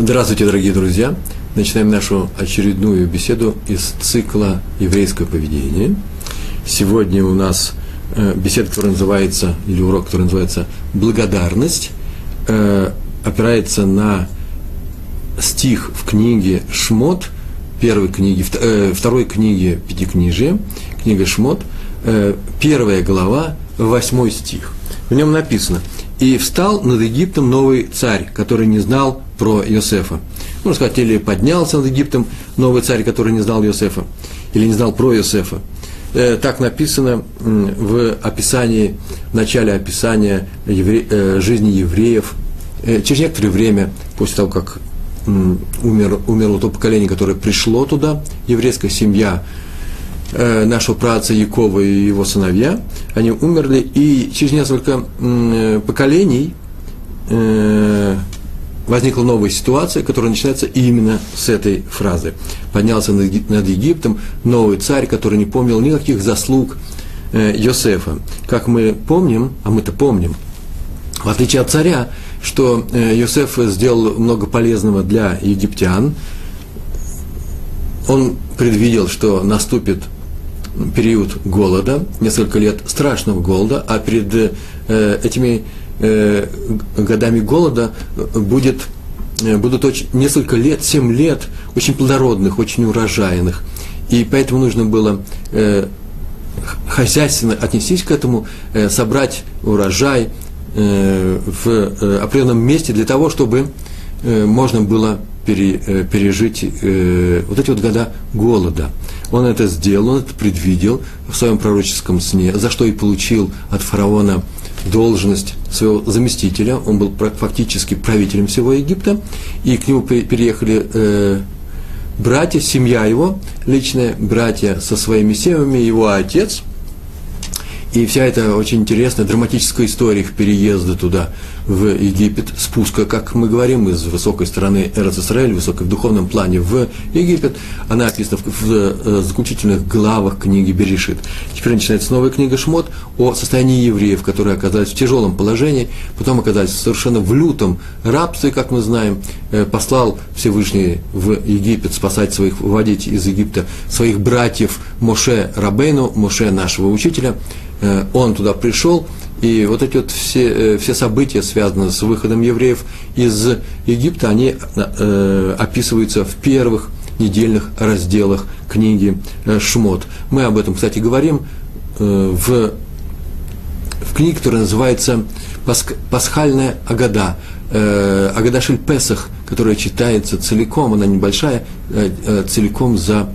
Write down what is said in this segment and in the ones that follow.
Здравствуйте, дорогие друзья! Начинаем нашу очередную беседу из цикла «Еврейское поведение». Сегодня у нас э, беседа, которая называется, или урок, который называется «Благодарность», э, опирается на стих в книге «Шмот», первой книги, э, второй книги Пятикнижия, книга «Шмот», первая глава, восьмой стих. В нем написано «И встал над Египтом новый царь, который не знал про Иосифа. Можно сказать, или поднялся над Египтом новый царь, который не знал Иосифа, или не знал про Иосифа. Э, так написано в описании, в начале описания евре, э, жизни евреев. Э, через некоторое время, после того, как умер, умерло то поколение, которое пришло туда, еврейская семья нашего праца Якова и его сыновья, они умерли, и через несколько поколений возникла новая ситуация, которая начинается именно с этой фразы. Поднялся над Египтом новый царь, который не помнил никаких заслуг э, Йосефа. Как мы помним, а мы-то помним, в отличие от царя, что э, Йосеф сделал много полезного для египтян, он предвидел, что наступит период голода, несколько лет страшного голода, а перед э, этими э, годами голода будет, э, будут очень, несколько лет, 7 лет очень плодородных, очень урожайных. И поэтому нужно было э, хозяйственно отнестись к этому, э, собрать урожай э, в э, определенном месте для того, чтобы э, можно было пере, э, пережить э, вот эти вот года голода. Он это сделал, он это предвидел в своем пророческом сне, за что и получил от фараона должность своего заместителя, он был фактически правителем всего Египта, и к нему переехали э, братья, семья его, личные братья со своими семьями, его отец, и вся эта очень интересная драматическая история их переезда туда, в Египет, спуска, как мы говорим, из высокой стороны Эрцисраэль, высокой в духовном плане в Египет, она описана в, в, э, заключительных главах книги Берешит. Теперь начинается новая книга Шмот о состоянии евреев, которые оказались в тяжелом положении, потом оказались совершенно в лютом рабстве, как мы знаем, э, послал Всевышний в Египет спасать своих, выводить из Египта своих братьев Моше Рабейну, Моше нашего учителя, э, он туда пришел, и вот эти вот все, э, все события, связанные с выходом евреев из Египта, они э, описываются в первых недельных разделах книги э, Шмот. Мы об этом, кстати, говорим э, в, в книге, которая называется Пасх, «Пасхальная Агада», э, Агада Шель Песах, которая читается целиком, она небольшая, э, целиком за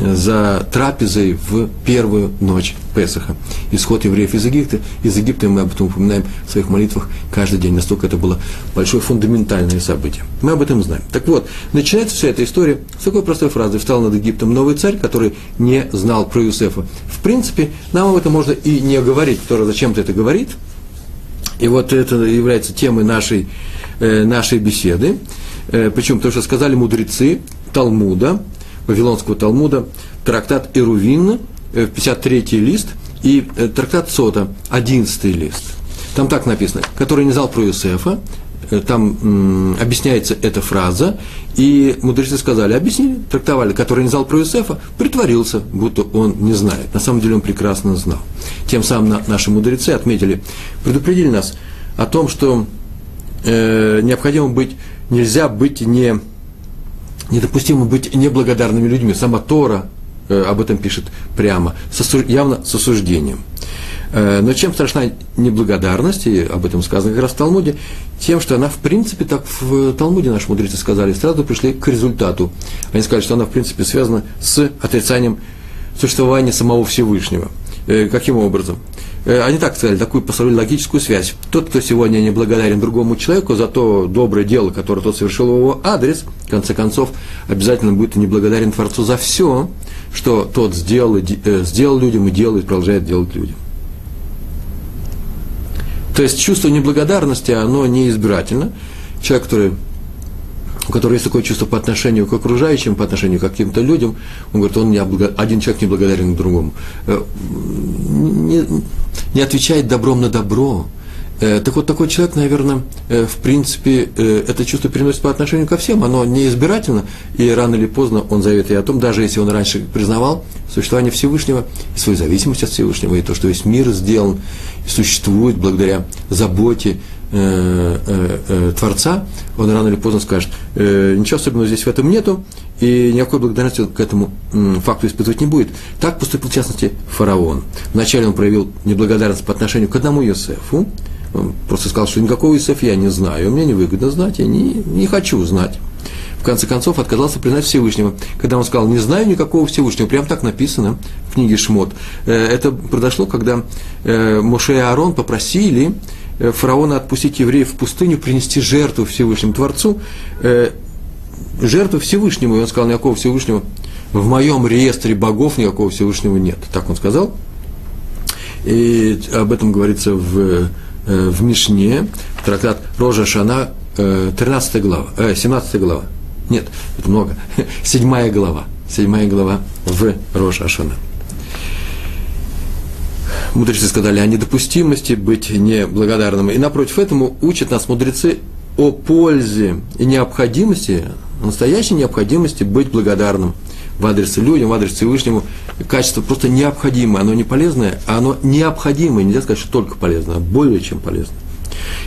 за трапезой в первую ночь Песаха. Исход евреев из Египта. Из Египта мы об этом упоминаем в своих молитвах каждый день. Настолько это было большое фундаментальное событие. Мы об этом знаем. Так вот, начинается вся эта история с такой простой фразы. «Встал над Египтом новый царь, который не знал про Юсефа». В принципе, нам об этом можно и не говорить. Кто зачем-то это говорит. И вот это является темой нашей, э, нашей беседы. Э, почему? Потому что сказали мудрецы Талмуда, Вавилонского Талмуда, трактат Ирувин, 53-й э, лист, и э, трактат Сота, 11 лист. Там так написано, который не знал про Юсефа, э, там м, объясняется эта фраза, и мудрецы сказали, объяснили, трактовали, который не знал про Юсефа, притворился, будто он не знает. На самом деле он прекрасно знал. Тем самым на, наши мудрецы отметили, предупредили нас о том, что э, необходимо быть, нельзя быть не недопустимо быть неблагодарными людьми. Сама Тора э, об этом пишет прямо, сосу, явно с осуждением. Э, но чем страшна неблагодарность, и об этом сказано как раз в Талмуде, тем, что она, в принципе, так в Талмуде наши мудрецы сказали, сразу пришли к результату. Они сказали, что она, в принципе, связана с отрицанием существования самого Всевышнего. Э, каким образом? Э, они так сказали, такую построили логическую связь. Тот, кто сегодня не благодарен другому человеку за то доброе дело, которое тот совершил в его адрес, в конце концов, обязательно будет неблагодарен Творцу за все, что тот сделал, э, сделал людям и делает, продолжает делать людям. То есть чувство неблагодарности, оно неизбирательно. Человек, который у которого есть такое чувство по отношению к окружающим, по отношению к каким-то людям, он говорит, он не облаг... один человек не благодарен другому. Э, не, не отвечает добром на добро, Э, так вот, такой человек, наверное, э, в принципе, это чувство переносит по отношению ко всем, оно не избирательно, и рано или поздно он заявит и о том, даже если он раньше признавал существование Всевышнего, и свою зависимость от Всевышнего, и то, что весь мир сделан, и существует благодаря заботе э, э, э, Творца, он рано или поздно скажет, ничего особенного здесь в этом нету, и никакой благодарности к этому факту испытывать не будет. Так поступил, в частности, фараон. Вначале он проявил неблагодарность по отношению к одному Йосефу, он просто сказал, что никакого Иосифа я не знаю, мне невыгодно знать, я не, не хочу знать. В конце концов, отказался признать Всевышнего. Когда он сказал, не знаю никакого Всевышнего, прям так написано в книге Шмот. Это произошло, когда Моше и Аарон попросили фараона отпустить евреев в пустыню, принести жертву Всевышнему Творцу, жертву Всевышнему. И он сказал, никакого Всевышнего в моем реестре богов никакого Всевышнего нет. Так он сказал. И об этом говорится в Э, в Мишне, трактат Рожа Шана, 13 э, глава, 17 э, глава. Нет, это много. Седьмая глава. Седьмая глава в Рожа Шана. Мудрецы сказали о недопустимости быть неблагодарным. И напротив этому учат нас мудрецы о пользе и необходимости, настоящей необходимости быть благодарным в адрес людям, в адрес Всевышнему. Качество просто необходимое, оно не полезное, а оно необходимое, нельзя сказать, что только полезное, а более чем полезное.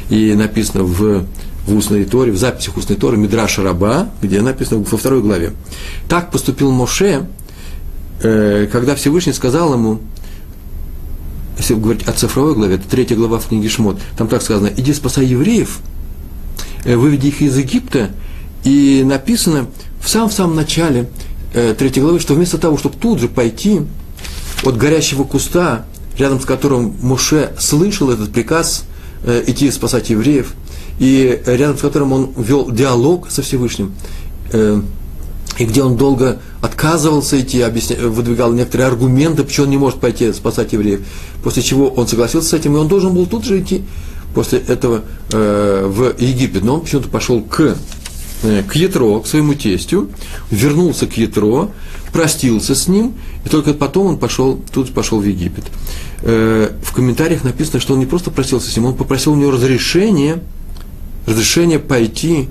И написано в, в устной Торе, в записях устной Торы Мидраша Раба, где написано во второй главе. Так поступил Моше, э, когда Всевышний сказал ему, если говорить о цифровой главе, это третья глава в книге Шмот, там так сказано, иди спасай евреев, э, выведи их из Египта, и написано в самом-самом начале, э, третьей главы, что вместо того, чтобы тут же пойти от горящего куста, рядом с которым Муше слышал этот приказ э, идти спасать евреев, и рядом с которым он вел диалог со Всевышним, и где он долго отказывался идти, объясня, выдвигал некоторые аргументы, почему он не может пойти спасать евреев, после чего он согласился с этим, и он должен был тут же идти после этого э, в Египет, но он почему-то пошел к Э, к Ятро, к своему тестю, вернулся к Ятро, простился с ним, и только потом он пошел, тут пошел в Египет. Э, в комментариях написано, что он не просто простился с ним, он попросил у него разрешение, разрешение пойти,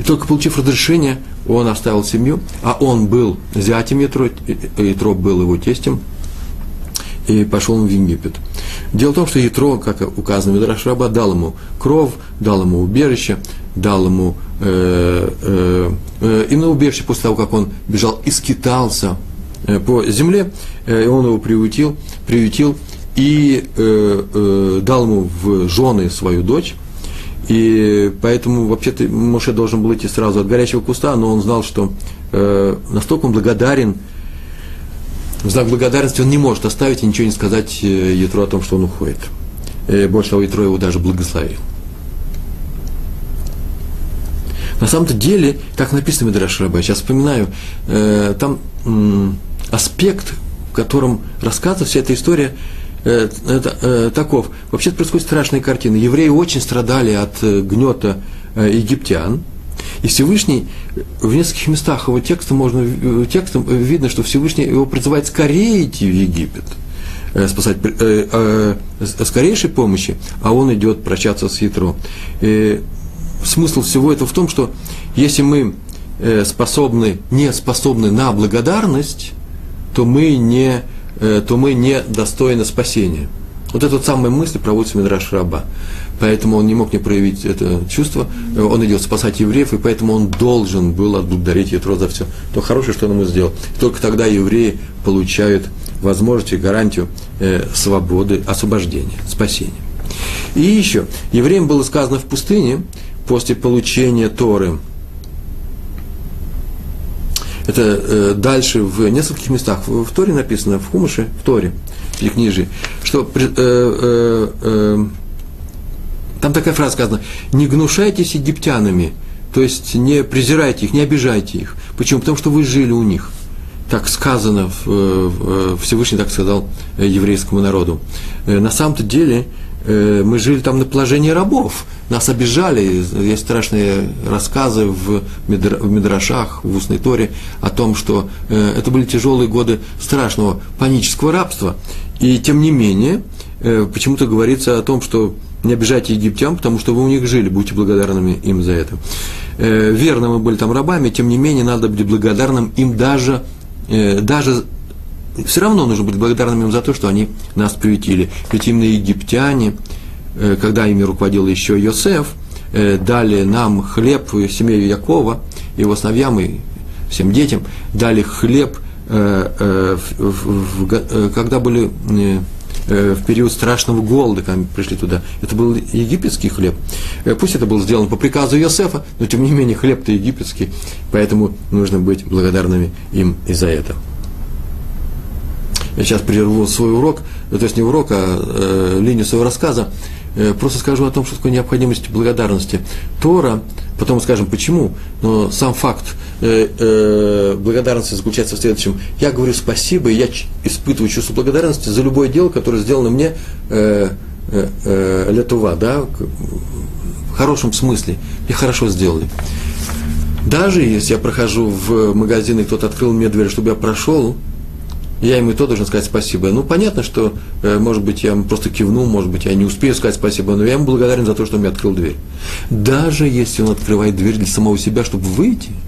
и только получив разрешение, он оставил семью, а он был зятем Ятро, Ятро был его тестем, и пошел он в Египет. Дело в том, что Ятро, как указано в Раба, дал ему кров, дал ему убежище, дал ему э, э, э, именно убежище после того, как он бежал и скитался э, по земле, э, и он его приютил, приютил и э, э, дал ему в жены свою дочь. И поэтому вообще-то Моше должен был идти сразу от горячего куста, но он знал, что э, настолько он благодарен, в знак благодарности он не может оставить и ничего не сказать э, Ятро о том, что он уходит. И больше того, Ятро его даже благословил. На самом-то деле, как написано в Медраш Раба, сейчас вспоминаю, э, там э, аспект, в котором рассказывается вся эта история, э, э, таков. Вообще происходит страшная картина. Евреи очень страдали от э, гнета э, египтян, и Всевышний в нескольких местах его текста можно, э, текстом видно, что Всевышний его призывает скорее идти в Египет, э, спасать э, э, скорейшей помощи, а он идет прощаться с Ятро. И смысл всего этого в том, что если мы э, способны, не способны на благодарность, то мы не, э, то мы не достойны спасения. Вот эта вот самая мысль проводится в Мидраш Раба. Поэтому он не мог не проявить это чувство. Он идет спасать евреев, и поэтому он должен был отблагодарить Ятро за все то хорошее, что он ему сделал. только тогда евреи получают возможность и гарантию э, свободы, освобождения, спасения. И еще, евреям было сказано в пустыне, после получения Торы. Это э, дальше в нескольких местах. В, в Торе написано, в Хумыше, в Торе, в Пятикнижии, что э, э, э, там такая фраза сказана, не гнушайтесь египтянами, то есть не презирайте их, не обижайте их. Почему? Потому что вы жили у них. Так сказано, в, в, Всевышний так сказал э, еврейскому народу. Э, на самом-то деле Э, мы жили там на положении рабов, нас обижали, есть страшные рассказы в, Мидрашах, в устной торе о том, что э, это были тяжелые годы страшного панического рабства. И тем не менее, э, почему-то говорится о том, что не обижайте египтян, потому что вы у них жили, будьте благодарными им за это. Э, верно, мы были там рабами, тем не менее, надо быть благодарным им даже, э, даже все равно нужно быть благодарным им за то, что они нас приютили. Ведь именно египтяне, э, когда ими руководил еще Йосеф, э, дали нам хлеб семье Якова, его сыновьям и всем детям, дали хлеб, э, когда были в период страшного голода, когда пришли туда. Это был египетский хлеб. Пусть это было сделано по приказу Иосифа, но тем не менее хлеб-то египетский, поэтому нужно быть благодарными им и за это. Я сейчас прерву свой урок, то есть не урок, а э, линию своего рассказа. Э, просто скажу о том, что такое необходимость благодарности. Тора, потом скажем почему, но сам факт э, э, благодарности заключается в следующем. Я говорю спасибо, и я испытываю чувство благодарности за любое дело, которое сделано мне э, э, э, летува, да, в хорошем смысле. Мне хорошо сделали. Даже если я прохожу в магазин, и кто-то открыл мне дверь, чтобы я прошел, я ему и то должен сказать спасибо. Ну, понятно, что, э, может быть, я просто кивну, может быть, я не успею сказать спасибо, но я ему благодарен за то, что он мне открыл дверь. Даже если он открывает дверь для самого себя, чтобы выйти –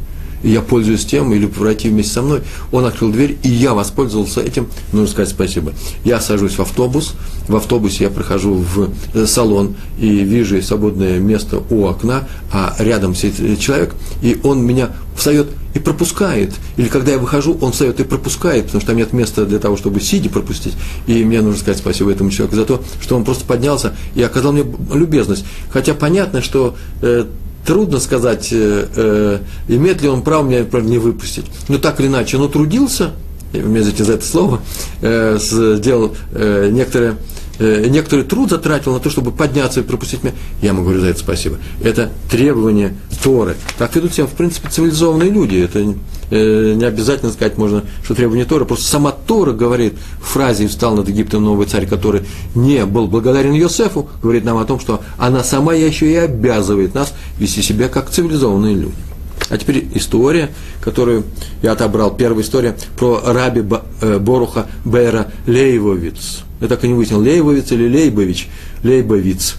и я пользуюсь тем, или пройти вместе со мной, он открыл дверь, и я воспользовался этим, нужно сказать спасибо. Я сажусь в автобус, в автобусе я прохожу в э, салон и вижу свободное место у окна, а рядом сидит человек, и он меня встает и пропускает. Или когда я выхожу, он встает и пропускает, потому что там нет места для того, чтобы сидя пропустить. И мне нужно сказать спасибо этому человеку за то, что он просто поднялся и оказал мне любезность. Хотя понятно, что э, трудно сказать, э, э, имеет ли он право меня не выпустить. Но так или иначе, он трудился, мне за это слово, э, сделал э, некоторое э, некоторый труд затратил на то, чтобы подняться и пропустить меня, я ему говорю за это спасибо. Это требование Торы. Так ведут себя, в принципе, цивилизованные люди. Это э, не обязательно сказать можно, что требование Торы. Просто сама Тора говорит в фразе «Встал над Египтом новый царь, который не был благодарен Йосефу», говорит нам о том, что она сама еще и обязывает нас вести себя как цивилизованные люди. А теперь история, которую я отобрал. Первая история про раби э, Боруха Бера Лейвовиц. Я так и не выяснил, Лейвовиц или Лейбович. Лейбовиц.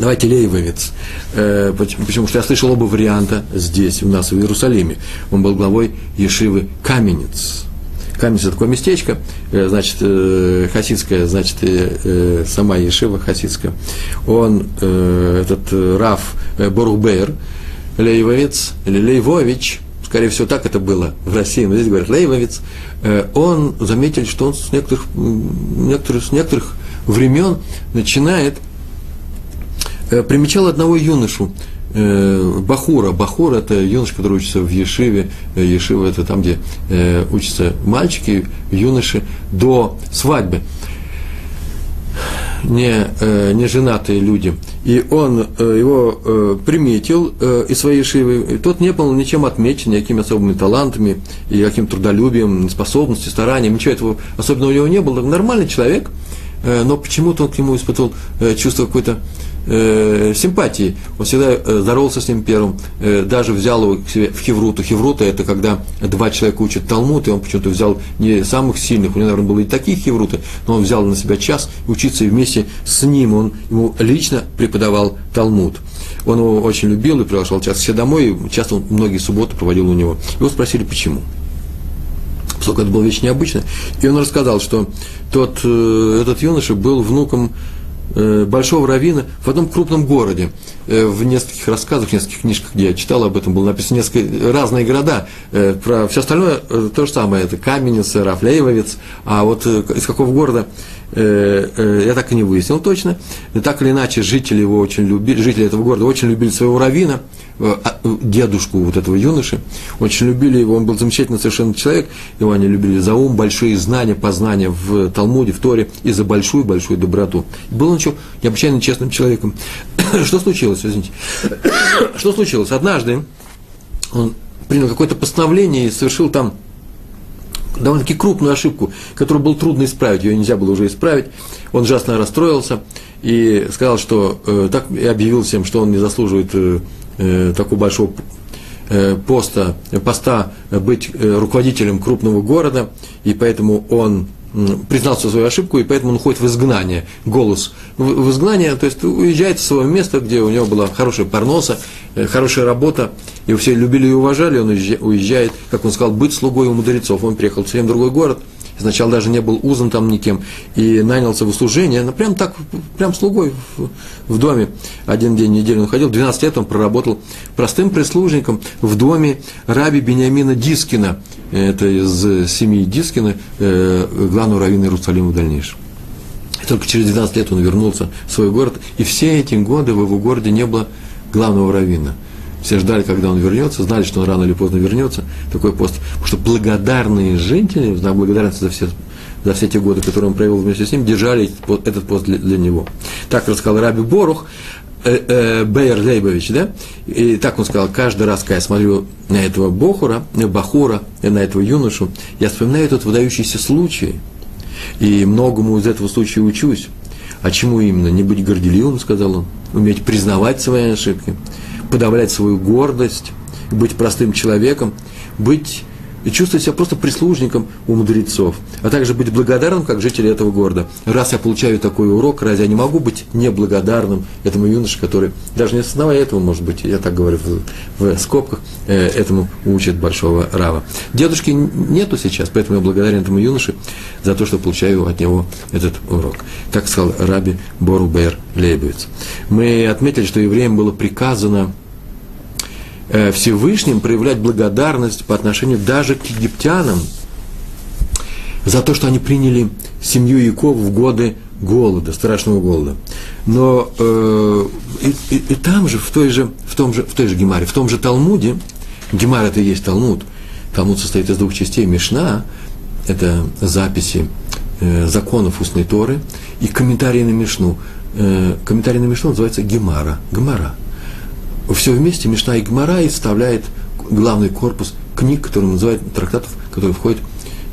Давайте Лейвовиц. Э, почему? Потому что я слышал оба варианта здесь, у нас в Иерусалиме. Он был главой Ешивы Каменец. Каменец – это такое местечко, э, значит, хасидское, значит, сама Ешива хасидская. Он, этот Раф Борухбейр, Лейвовец или Лейвович, скорее всего, так это было в России, но здесь говорят Лейвовец, э, он заметил, что он с некоторых, некоторых, с некоторых времен начинает, э, примечал одного юношу, э, Бахура. Бахур – это юноша, который учится в Ешиве. Ешива – это там, где учатся мальчики, юноши до свадьбы не, э, не женатые люди, и он э, его э, приметил э, из своей шивы, и тот не был ничем отмечен, никакими особыми талантами, и каким трудолюбием, способностью, старанием, ничего этого особенного у него не было. Нормальный человек, но почему-то он к нему испытывал э, чувство какой-то э, симпатии. Он всегда э, здоровался с ним первым, э, даже взял его к себе в Хевруту. Хеврута – это когда два человека учат Талмуд, и он почему-то взял не самых сильных, у него, наверное, было и такие Хевруты, но он взял на себя час учиться и вместе с ним он ему лично преподавал Талмуд. Он его очень любил и приглашал часто все домой, и часто он многие субботы проводил у него. Его спросили, почему поскольку это была вещь необычная. И он рассказал, что тот, э, этот юноша был внуком Э, большого равина в одном крупном городе. Э, в нескольких рассказах, в нескольких книжках, где я читал об этом, было написано несколько разные города. Про все остальное то же самое. Это Каменец, Рафлеевец. А вот из какого города я так и не выяснил точно. Так или иначе, жители его очень любили, жители этого города очень любили своего равина – Э, а, э, дедушку вот этого юноши, очень любили его, он был замечательный совершенно человек, его они любили за ум, большие знания, познания в Талмуде, в Торе, и за большую-большую доброту. Был он еще необычайно честным человеком. Что случилось, извините? Что случилось? Однажды он принял какое-то постановление и совершил там довольно-таки крупную ошибку, которую было трудно исправить, ее нельзя было уже исправить. Он ужасно расстроился и сказал, что э, так и объявил всем, что он не заслуживает э, э, такого большого э, поста, поста быть э, руководителем крупного города, и поэтому он признался свою ошибку, и поэтому он уходит в изгнание, голос в изгнание, то есть уезжает с своего места, где у него была хорошая парноса, э, хорошая работа, и все любили и уважали, он уезжает, как он сказал, быть слугой у мудрецов. Он приехал в совсем другой город – сначала даже не был узан там никем, и нанялся в услужение, ну, прям так, прям слугой в, в доме. Один день в неделю он ходил, 12 лет он проработал простым прислужником в доме раби Бениамина Дискина, это из семьи Дискина, э, главного раввина Иерусалима в дальнейшем. И только через 12 лет он вернулся в свой город, и все эти годы в его городе не было главного раввина – все ждали, когда он вернется, знали, что он рано или поздно вернется. Такой пост. Потому что благодарные жители, знак благодарности за все, за все те годы, которые он провел вместе с ним, держали этот пост для, для него. Так рассказал Раби Борух, э, э, Бейер Лейбович, да? И так он сказал, каждый раз, когда я смотрю на этого Бохура, э, Бахура, на этого юношу, я вспоминаю этот выдающийся случай, и многому из этого случая учусь. А чему именно? Не быть горделивым, сказал он, уметь признавать свои ошибки, подавлять свою гордость, быть простым человеком, быть и чувствовать себя просто прислужником у мудрецов, а также быть благодарным, как жители этого города. Раз я получаю такой урок, разве я не могу быть неблагодарным этому юноше, который, даже не осознавая этого, может быть, я так говорю в, в скобках, э, этому учит большого рава. Дедушки нету сейчас, поэтому я благодарен этому юноше за то, что получаю от него этот урок. Так сказал Раби Борубер Лейбовиц. Мы отметили, что евреям было приказано Всевышним проявлять благодарность по отношению даже к египтянам за то, что они приняли семью Якова в годы голода, страшного голода. Но э, и, и, и там же, в той же, в том же, в той же Гемаре, в том же Талмуде, Гемар это и есть Талмуд, Талмуд состоит из двух частей, Мишна, это записи э, законов устной Торы, и комментарии на Мишну. Э, комментарий на Мишну называется Гемара, Гемара – все вместе Мишна и Гмара и вставляет главный корпус книг, которые называют трактатов, которые входят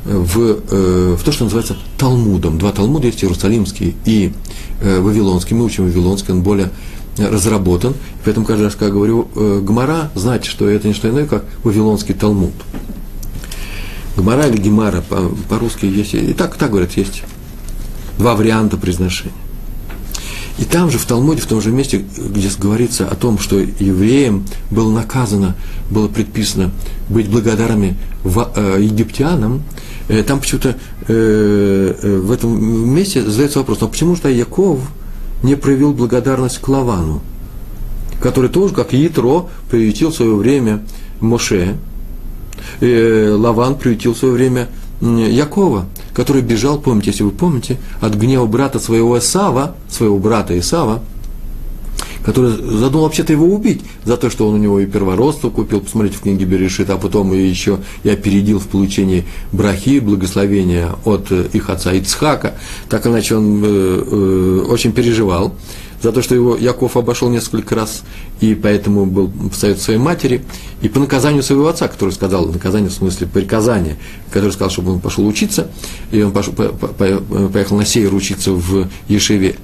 в, э, в то, что называется Талмудом. Два Талмуда есть, Иерусалимский и э, Вавилонский. Мы учим Вавилонский, он более разработан. Поэтому каждый раз, когда говорю э, Гмара, знайте, что это не что иное, как Вавилонский Талмуд. Гмара или Гемара по-русски есть, и так, так говорят, есть два варианта произношения. И там же, в Талмуде, в том же месте, где говорится о том, что евреям было наказано, было предписано быть благодарными э, египтянам, э, там почему-то э, в этом месте задается вопрос, а почему же Яков не проявил благодарность к Лавану, который тоже, как Ятро, приютил в свое время Моше, Лаван приютил в свое время Якова, который бежал, помните, если вы помните, от гнева брата своего Исава, своего брата Исава, который задумал вообще-то его убить за то, что он у него и первородство купил, посмотрите в книге Берешит, а потом еще и опередил в получении брахи, благословения от их отца Ицхака. Так иначе он э, э, очень переживал за то, что его Яков обошел несколько раз, и поэтому был в совет своей матери, и по наказанию своего отца, который сказал, наказание в смысле приказания, который сказал, чтобы он пошел учиться, и он пошел, по, по, поехал на сейр учиться в Ешиве,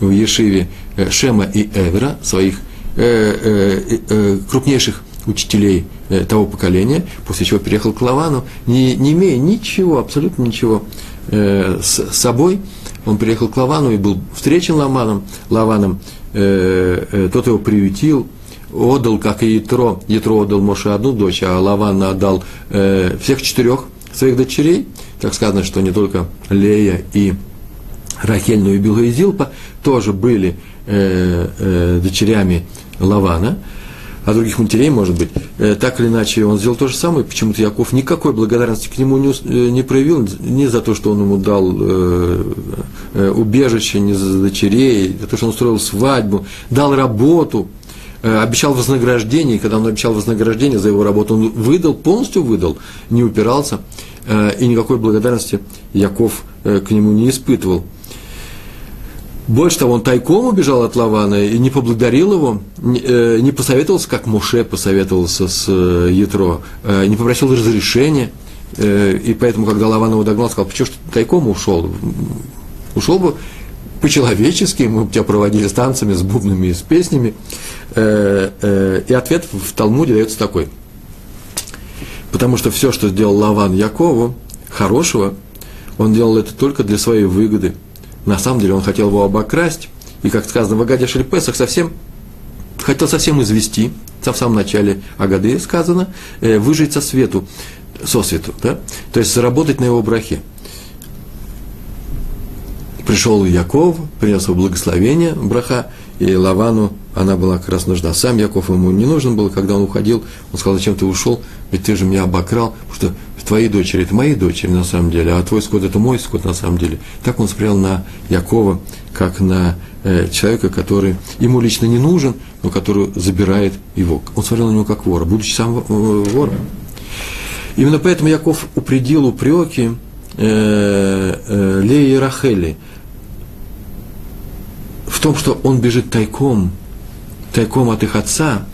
в Ешиве э, Шема и Эвера, своих э, э, э, крупнейших учителей э, того поколения, после чего переехал к Лавану, не, не имея ничего, абсолютно ничего э, с собой, он приехал к Лавану и был встречен Лаваном, Лаваном э, э, тот его приютил, отдал, как и Ятро, Ятро отдал Моше одну дочь, а Лаван отдал э, всех четырех своих дочерей, так сказано, что не только Лея и Рахель, но и Билга и Зилпа тоже были э, э, дочерями Лавана, а других матерей, может быть, э, так или иначе он сделал то же самое, почему-то Яков никакой благодарности к нему не, э, не проявил, ни за то, что он ему дал э, э, убежище, ни за дочерей, за то, что он устроил свадьбу, дал работу, э, обещал вознаграждение, и когда он обещал вознаграждение за его работу, он выдал, полностью выдал, не упирался, э, и никакой благодарности Яков э, к нему не испытывал. Больше того, он тайком убежал от Лавана и не поблагодарил его, не, э, посоветовался, как Муше посоветовался с э, Ятро, э, не попросил разрешения. И поэтому, когда Лаван его догнал, сказал, почему ты тайком ушел? Ушел бы по-человечески, мы бы тебя проводили с танцами, с бубнами и с песнями. И ответ в Талмуде дается такой. Потому что все, что сделал Лаван Якову, хорошего, Он делал это только для своей выгоды. На самом деле он хотел его обокрасть, и, как сказано в Агаде Шельпесах, совсем хотел совсем извести, в самом начале Агады сказано, э, выжить со свету, со свету, да? то есть заработать на его брахе. Пришел Яков, принес его благословение, браха, и Лавану она была как раз нужна. Сам Яков ему не нужен был, когда он уходил, он сказал, зачем ты ушел, ведь ты же меня обокрал, потому что твои дочери – это мои дочери на самом деле, а твой скот – это мой скот на самом деле. Так он смотрел на Якова, как на э, человека, который ему лично не нужен, но который забирает его. Он смотрел на него как вора, будучи сам э, вором. Именно поэтому Яков упредил упреки э, э, Леи и Рахели – в том, что он бежит тайком, тайком от их отца,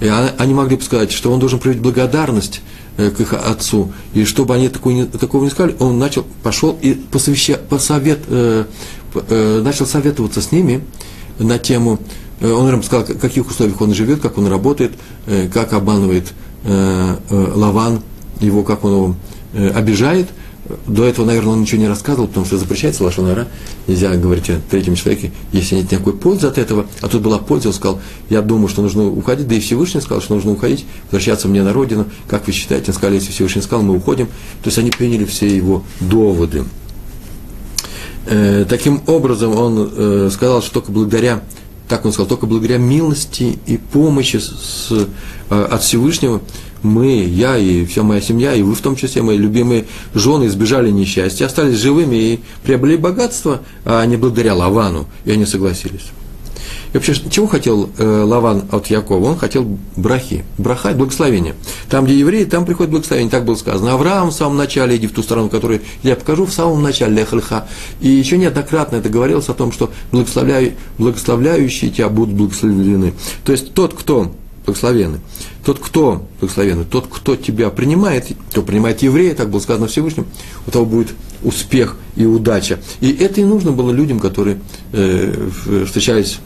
и они могли бы сказать, что он должен проявить благодарность к их отцу, и чтобы они такого такого не сказали, он начал, пошел и посовеща, посовет, э, э, начал советоваться с ними на тему, э, он им сказал, в каких условиях он живет, как он работает, э, как обманывает э, э, Лаван его, как он его э, обижает – до этого, наверное, он ничего не рассказывал, потому что запрещается лошонара. Нельзя говорить о третьем человеке, если нет никакой пользы от этого. А тут была польза, он сказал, я думаю, что нужно уходить, да и Всевышний сказал, что нужно уходить, возвращаться мне на родину. Как вы считаете? Он сказал, если Всевышний сказал, мы уходим. То есть они приняли все его доводы. Э, таким образом, он э, сказал, что только благодаря так он сказал, только благодаря милости и помощи с, э, от Всевышнего мы, я и вся моя семья, и вы в том числе, мои любимые жены, избежали несчастья, остались живыми и приобрели богатство, а не благодаря Лавану, и они согласились. И вообще, чего хотел э, Лаван от Якова? Он хотел брахи, браха – благословение. Там, где евреи, там приходит благословение, так было сказано. Авраам в самом начале, иди в ту сторону, которую я покажу, в самом начале, лехальха. И еще неоднократно это говорилось о том, что благословляю, благословляющие тебя будут благословлены. То есть тот, кто благословенный. Тот, кто благословенный, тот, кто тебя принимает, кто принимает еврея, так было сказано Всевышним, у того будет успех и удача. И это и нужно было людям, которые э, встречались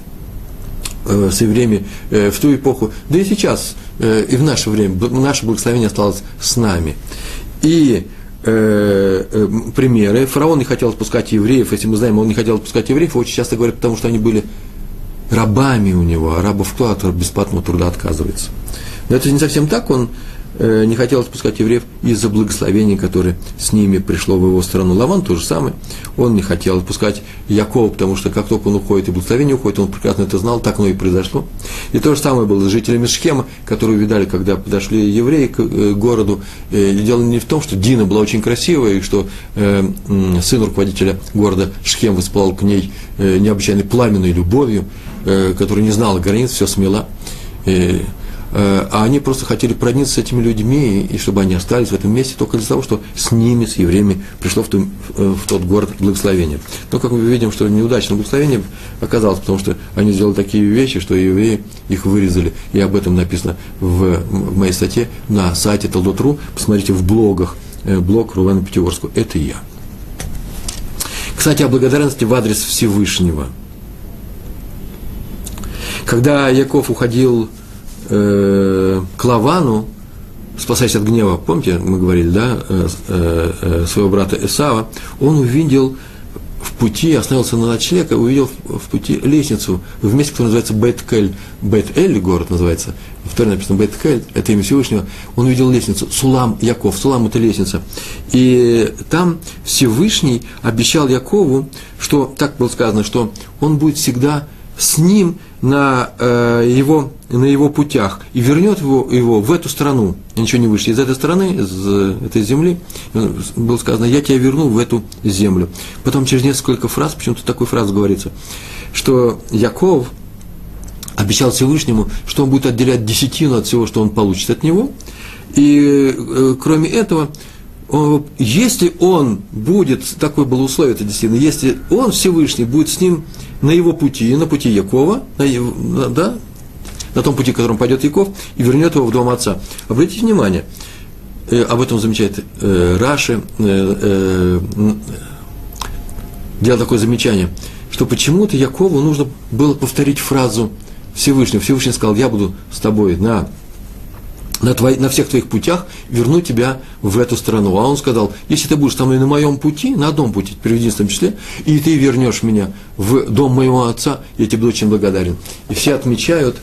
э, с евреями э, в ту эпоху, да и сейчас, э, и в наше время, наше благословение осталось с нами. И э, э, примеры. Фараон не хотел отпускать евреев, если мы знаем, он не хотел отпускать евреев, очень часто говорят, потому что они были рабами у него, а рабов кто от бесплатного труда отказывается. Но это не совсем так, он э, не хотел отпускать евреев из-за благословения, которое с ними пришло в его страну. Лаван то же самое, он не хотел отпускать Якова, потому что как только он уходит и благословение уходит, он прекрасно это знал, так оно и произошло. И то же самое было с жителями Шхема, которые увидали, когда подошли евреи к э, городу. Э, дело не в том, что Дина была очень красивая, и что сын руководителя города Шхем воспылал к ней необычайной пламенной любовью, которая не знала границ, все смела. Э, Э, а они просто хотели продниться с этими людьми, и чтобы они остались в этом месте только для того, что с ними, с евреями, пришло в, ту, э, в тот город благословение. Но, как мы видим, что неудачное благословение оказалось, потому что они сделали такие вещи, что евреи их вырезали. И об этом написано в, в моей статье на сайте Талдот.ру. Посмотрите в блогах, э, блог Рувана Пятигорского. Это я. Кстати, о благодарности в адрес Всевышнего. Когда Яков уходил э, к Лавану, спасаясь от гнева, помните, мы говорили, да, э, э, э своего брата Исава, он увидел в пути, остановился на ночлег и увидел в пути лестницу в месте, которое называется Бет-Кель. Бет-Эль город называется, в Торе написано Бет-Кель, это имя Всевышнего. Он увидел лестницу, Сулам Яков, Сулам – это лестница. И там Всевышний обещал Якову, что, так было сказано, что он будет всегда с ним на, э, его, на его путях и вернет его, его в эту страну. Ничего не вышло из этой страны, из этой земли. Было сказано, я тебя верну в эту землю. Потом через несколько фраз, почему-то такой фраз говорится, что Яков обещал Всевышнему, что он будет отделять десятину от всего, что он получит от него. И э, кроме этого, если он будет, такое было условие это действительно, если он Всевышний будет с ним на его пути, на пути Якова, на, его, да, на том пути, которым пойдет Яков, и вернет его в дом отца. Обратите внимание, э, об этом замечает э, Раши, э, э, делал такое замечание, что почему-то Якову нужно было повторить фразу Всевышнего. Всевышний сказал, я буду с тобой на на, твои, на всех твоих путях верну тебя в эту страну. А он сказал, если ты будешь со мной на моем пути, на одном пути, в единственном числе, и ты вернешь меня в дом моего отца, я тебе буду очень благодарен. И все отмечают,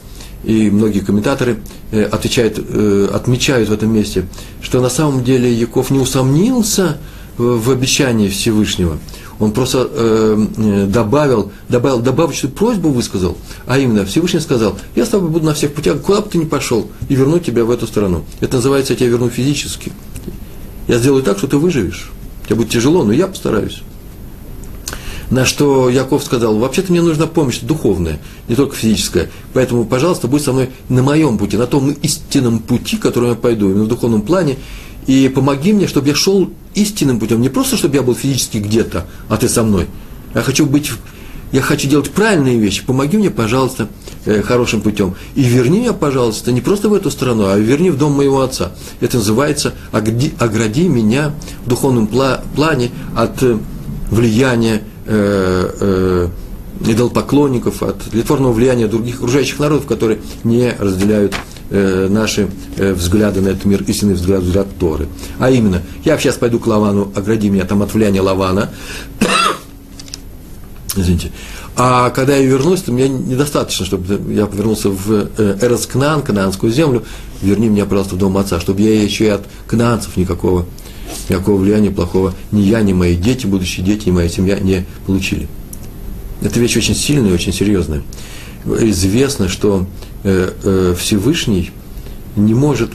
и многие комментаторы э, отвечают, э, отмечают в этом месте, что на самом деле Яков не усомнился в, в обещании Всевышнего – он просто э, э, добавил, добавил, добавочную просьбу высказал, а именно Всевышний сказал, я с тобой буду на всех путях, куда бы ты ни пошел, и верну тебя в эту страну. Это называется, я тебя верну физически. Я сделаю так, что ты выживешь. Тебе будет тяжело, но я постараюсь. На что Яков сказал, вообще-то мне нужна помощь духовная, не только физическая. Поэтому, пожалуйста, будь со мной на моем пути, на том истинном пути, которым я пойду, именно в духовном плане, и помоги мне, чтобы я шел истинным путем. Не просто, чтобы я был физически где-то, а ты со мной. Я хочу быть, я хочу делать правильные вещи. Помоги мне, пожалуйста, э, хорошим путем. И верни меня, пожалуйста, не просто в эту страну, а верни в дом моего отца. Это называется «огради, меня в духовном пла, плане от э, влияния э, э, идолопоклонников, от литворного влияния других окружающих народов, которые не разделяют э, наши э, взгляды на этот мир, истинный взгляд, взгляд Торы. А именно, я сейчас пойду к Лавану, огради меня там от влияния Лавана, извините, а когда я вернусь, то мне недостаточно, чтобы я повернулся в э, Эрос Кнаан, Кнаанскую землю, верни меня, пожалуйста, в дом отца, чтобы я еще и от кнаанцев никакого, никакого влияния плохого ни я, ни мои дети, будущие дети, ни моя семья не получили. Это вещь очень сильная и очень серьезная. Известно, что Всевышний не может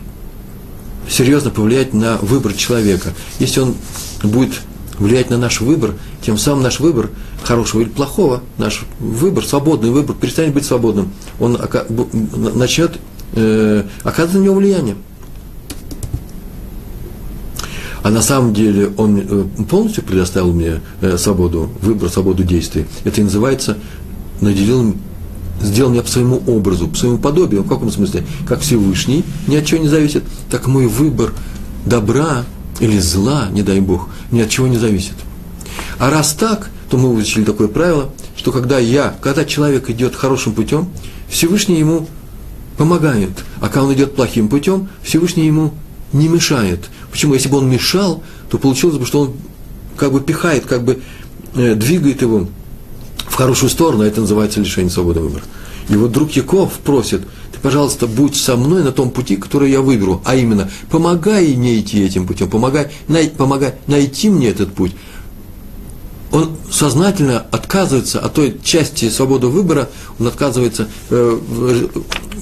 серьезно повлиять на выбор человека. Если он будет влиять на наш выбор, тем самым наш выбор хорошего или плохого, наш выбор, свободный выбор, перестанет быть свободным. Он начнет э, оказывать на него влияние. А на самом деле он э, полностью предоставил мне свободу выбора, свободу действий. Это и называется наделил сделал меня по своему образу, по своему подобию. В каком смысле? Как Всевышний ни от чего не зависит, так мой выбор добра или зла, не дай Бог, ни от чего не зависит. А раз так, то мы выучили такое правило, что когда я, когда человек идет хорошим путем, Всевышний ему помогает. А когда он идет плохим путем, Всевышний ему не мешает. Почему? Если бы он мешал, то получилось бы, что он как бы пихает, как бы э, двигает его в хорошую сторону, а это называется лишение свободы выбора. И вот друг Яков просит, ты, пожалуйста, будь со мной на том пути, который я выберу, а именно, помогай мне идти этим путем, помогай, най, помогай найти мне этот путь. Он сознательно отказывается от той части свободы выбора, он отказывается, э,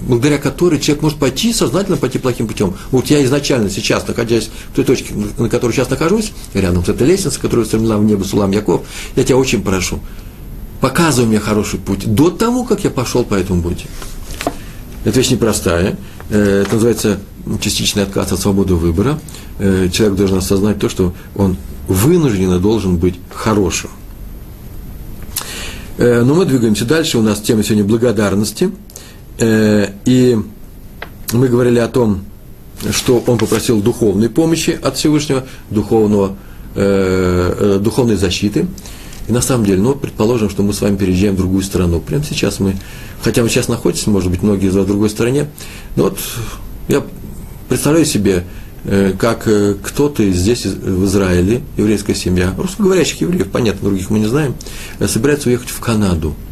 благодаря которой человек может пойти, сознательно пойти плохим путем. Вот я изначально сейчас, находясь в той точке, на которой сейчас нахожусь, рядом с этой лестницей, которая устремлена в небо Сулам Яков, я тебя очень прошу, показывай мне хороший путь до того, как я пошел по этому пути. Это вещь непростая. Э, это называется частичный отказ от свободы выбора. Э, человек должен осознать то, что он вынужденно должен быть хорошим. Э, но мы двигаемся дальше. У нас тема сегодня благодарности. И мы говорили о том, что он попросил духовной помощи от Всевышнего, духовного, духовной защиты. И на самом деле, ну, предположим, что мы с вами переезжаем в другую страну. Прямо сейчас мы, хотя мы сейчас находимся, может быть, многие в другой стране, но вот я представляю себе, э, как э, кто-то здесь, в Израиле, еврейская семья, русскоговорящих евреев, понятно, других мы не знаем, э, собирается уехать в Канаду –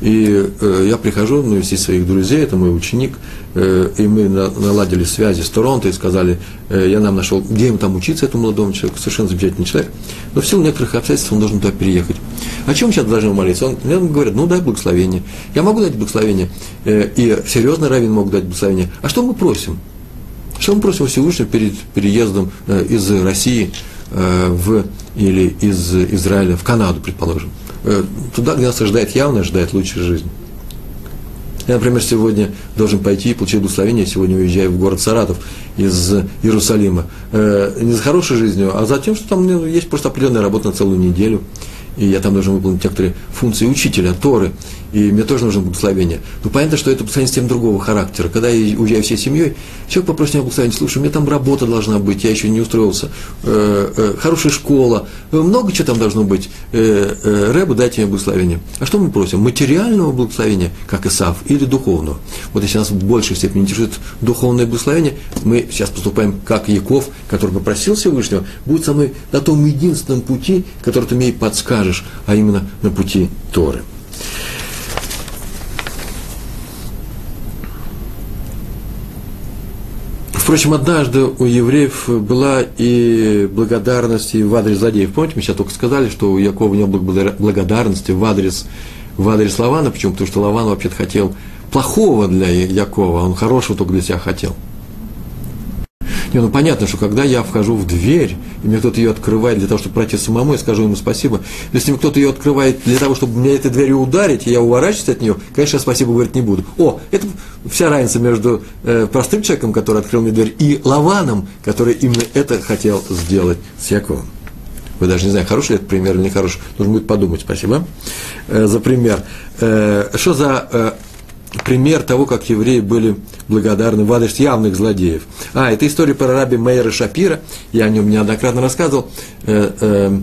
и э, я прихожу навестить своих друзей, это мой ученик, э, и мы на, наладили связи с Торонто и сказали, э, я нам нашел, где ему там учиться, этому молодому человеку, совершенно замечательный человек, но в силу некоторых обстоятельств он должен туда переехать. О чем сейчас должны молиться? Он, мне говорят, ну дай благословение. Я могу дать благословение, э, и серьезно раввин мог дать благословение. А что мы просим? Что мы просим Всевышнего перед переездом э, из России в, или из Израиля в Канаду, предположим? Э, туда, где нас ожидает, явно ожидает лучшая жизнь. Я, например, сегодня должен пойти и получить благословение, сегодня уезжаю в город Саратов из Иерусалима. Э, не за хорошей жизнью, а за тем, что там ну, есть просто определенная работа на целую неделю. и я там должен выполнить некоторые функции учителя, Торы, и мне тоже нужно благословение. Ну, понятно, что это благословение совсем другого характера. Когда я уезжаю всей семьей, человек попросит меня благословения, слушай, у меня там работа должна быть, я еще не устроился, э, э, хорошая школа, э, много чего там должно быть. Э, Рэба, дайте мне благословение. А что мы просим? Материального благословения, как Исав, или духовного? Вот если нас в большей степени интересует духовное благословение, мы сейчас поступаем как Яков, который попросил Всевышнего, будет со мной на том единственном пути, который ты мне и подскажешь, а именно на пути Торы. Впрочем, однажды у евреев была и благодарность и в адрес злодеев. Помните, мы сейчас только сказали, что у Якова не было благодарности в адрес, в адрес Лавана. Почему? Потому что Лаван вообще-то хотел плохого для Якова, он хорошего только для себя хотел. Не, ну понятно, что когда я вхожу в дверь, и мне кто-то ее открывает для того, чтобы пройти самому, я скажу ему спасибо. Если мне кто-то ее открывает для того, чтобы мне этой дверью ударить, и я уворачиваюсь от нее, конечно, я спасибо говорить не буду. О, это вся разница между э, простым человеком, который открыл мне дверь, и Лаваном, который именно это хотел сделать с Яковом. Вы даже не знаете, хороший это пример или не хороший. Нужно будет подумать. Спасибо э, за пример. Э, что за э, пример того, как евреи были благодарны. В адрес явных злодеев. А, это история про раби Мейера Шапира, я о нем неоднократно рассказывал, э, э,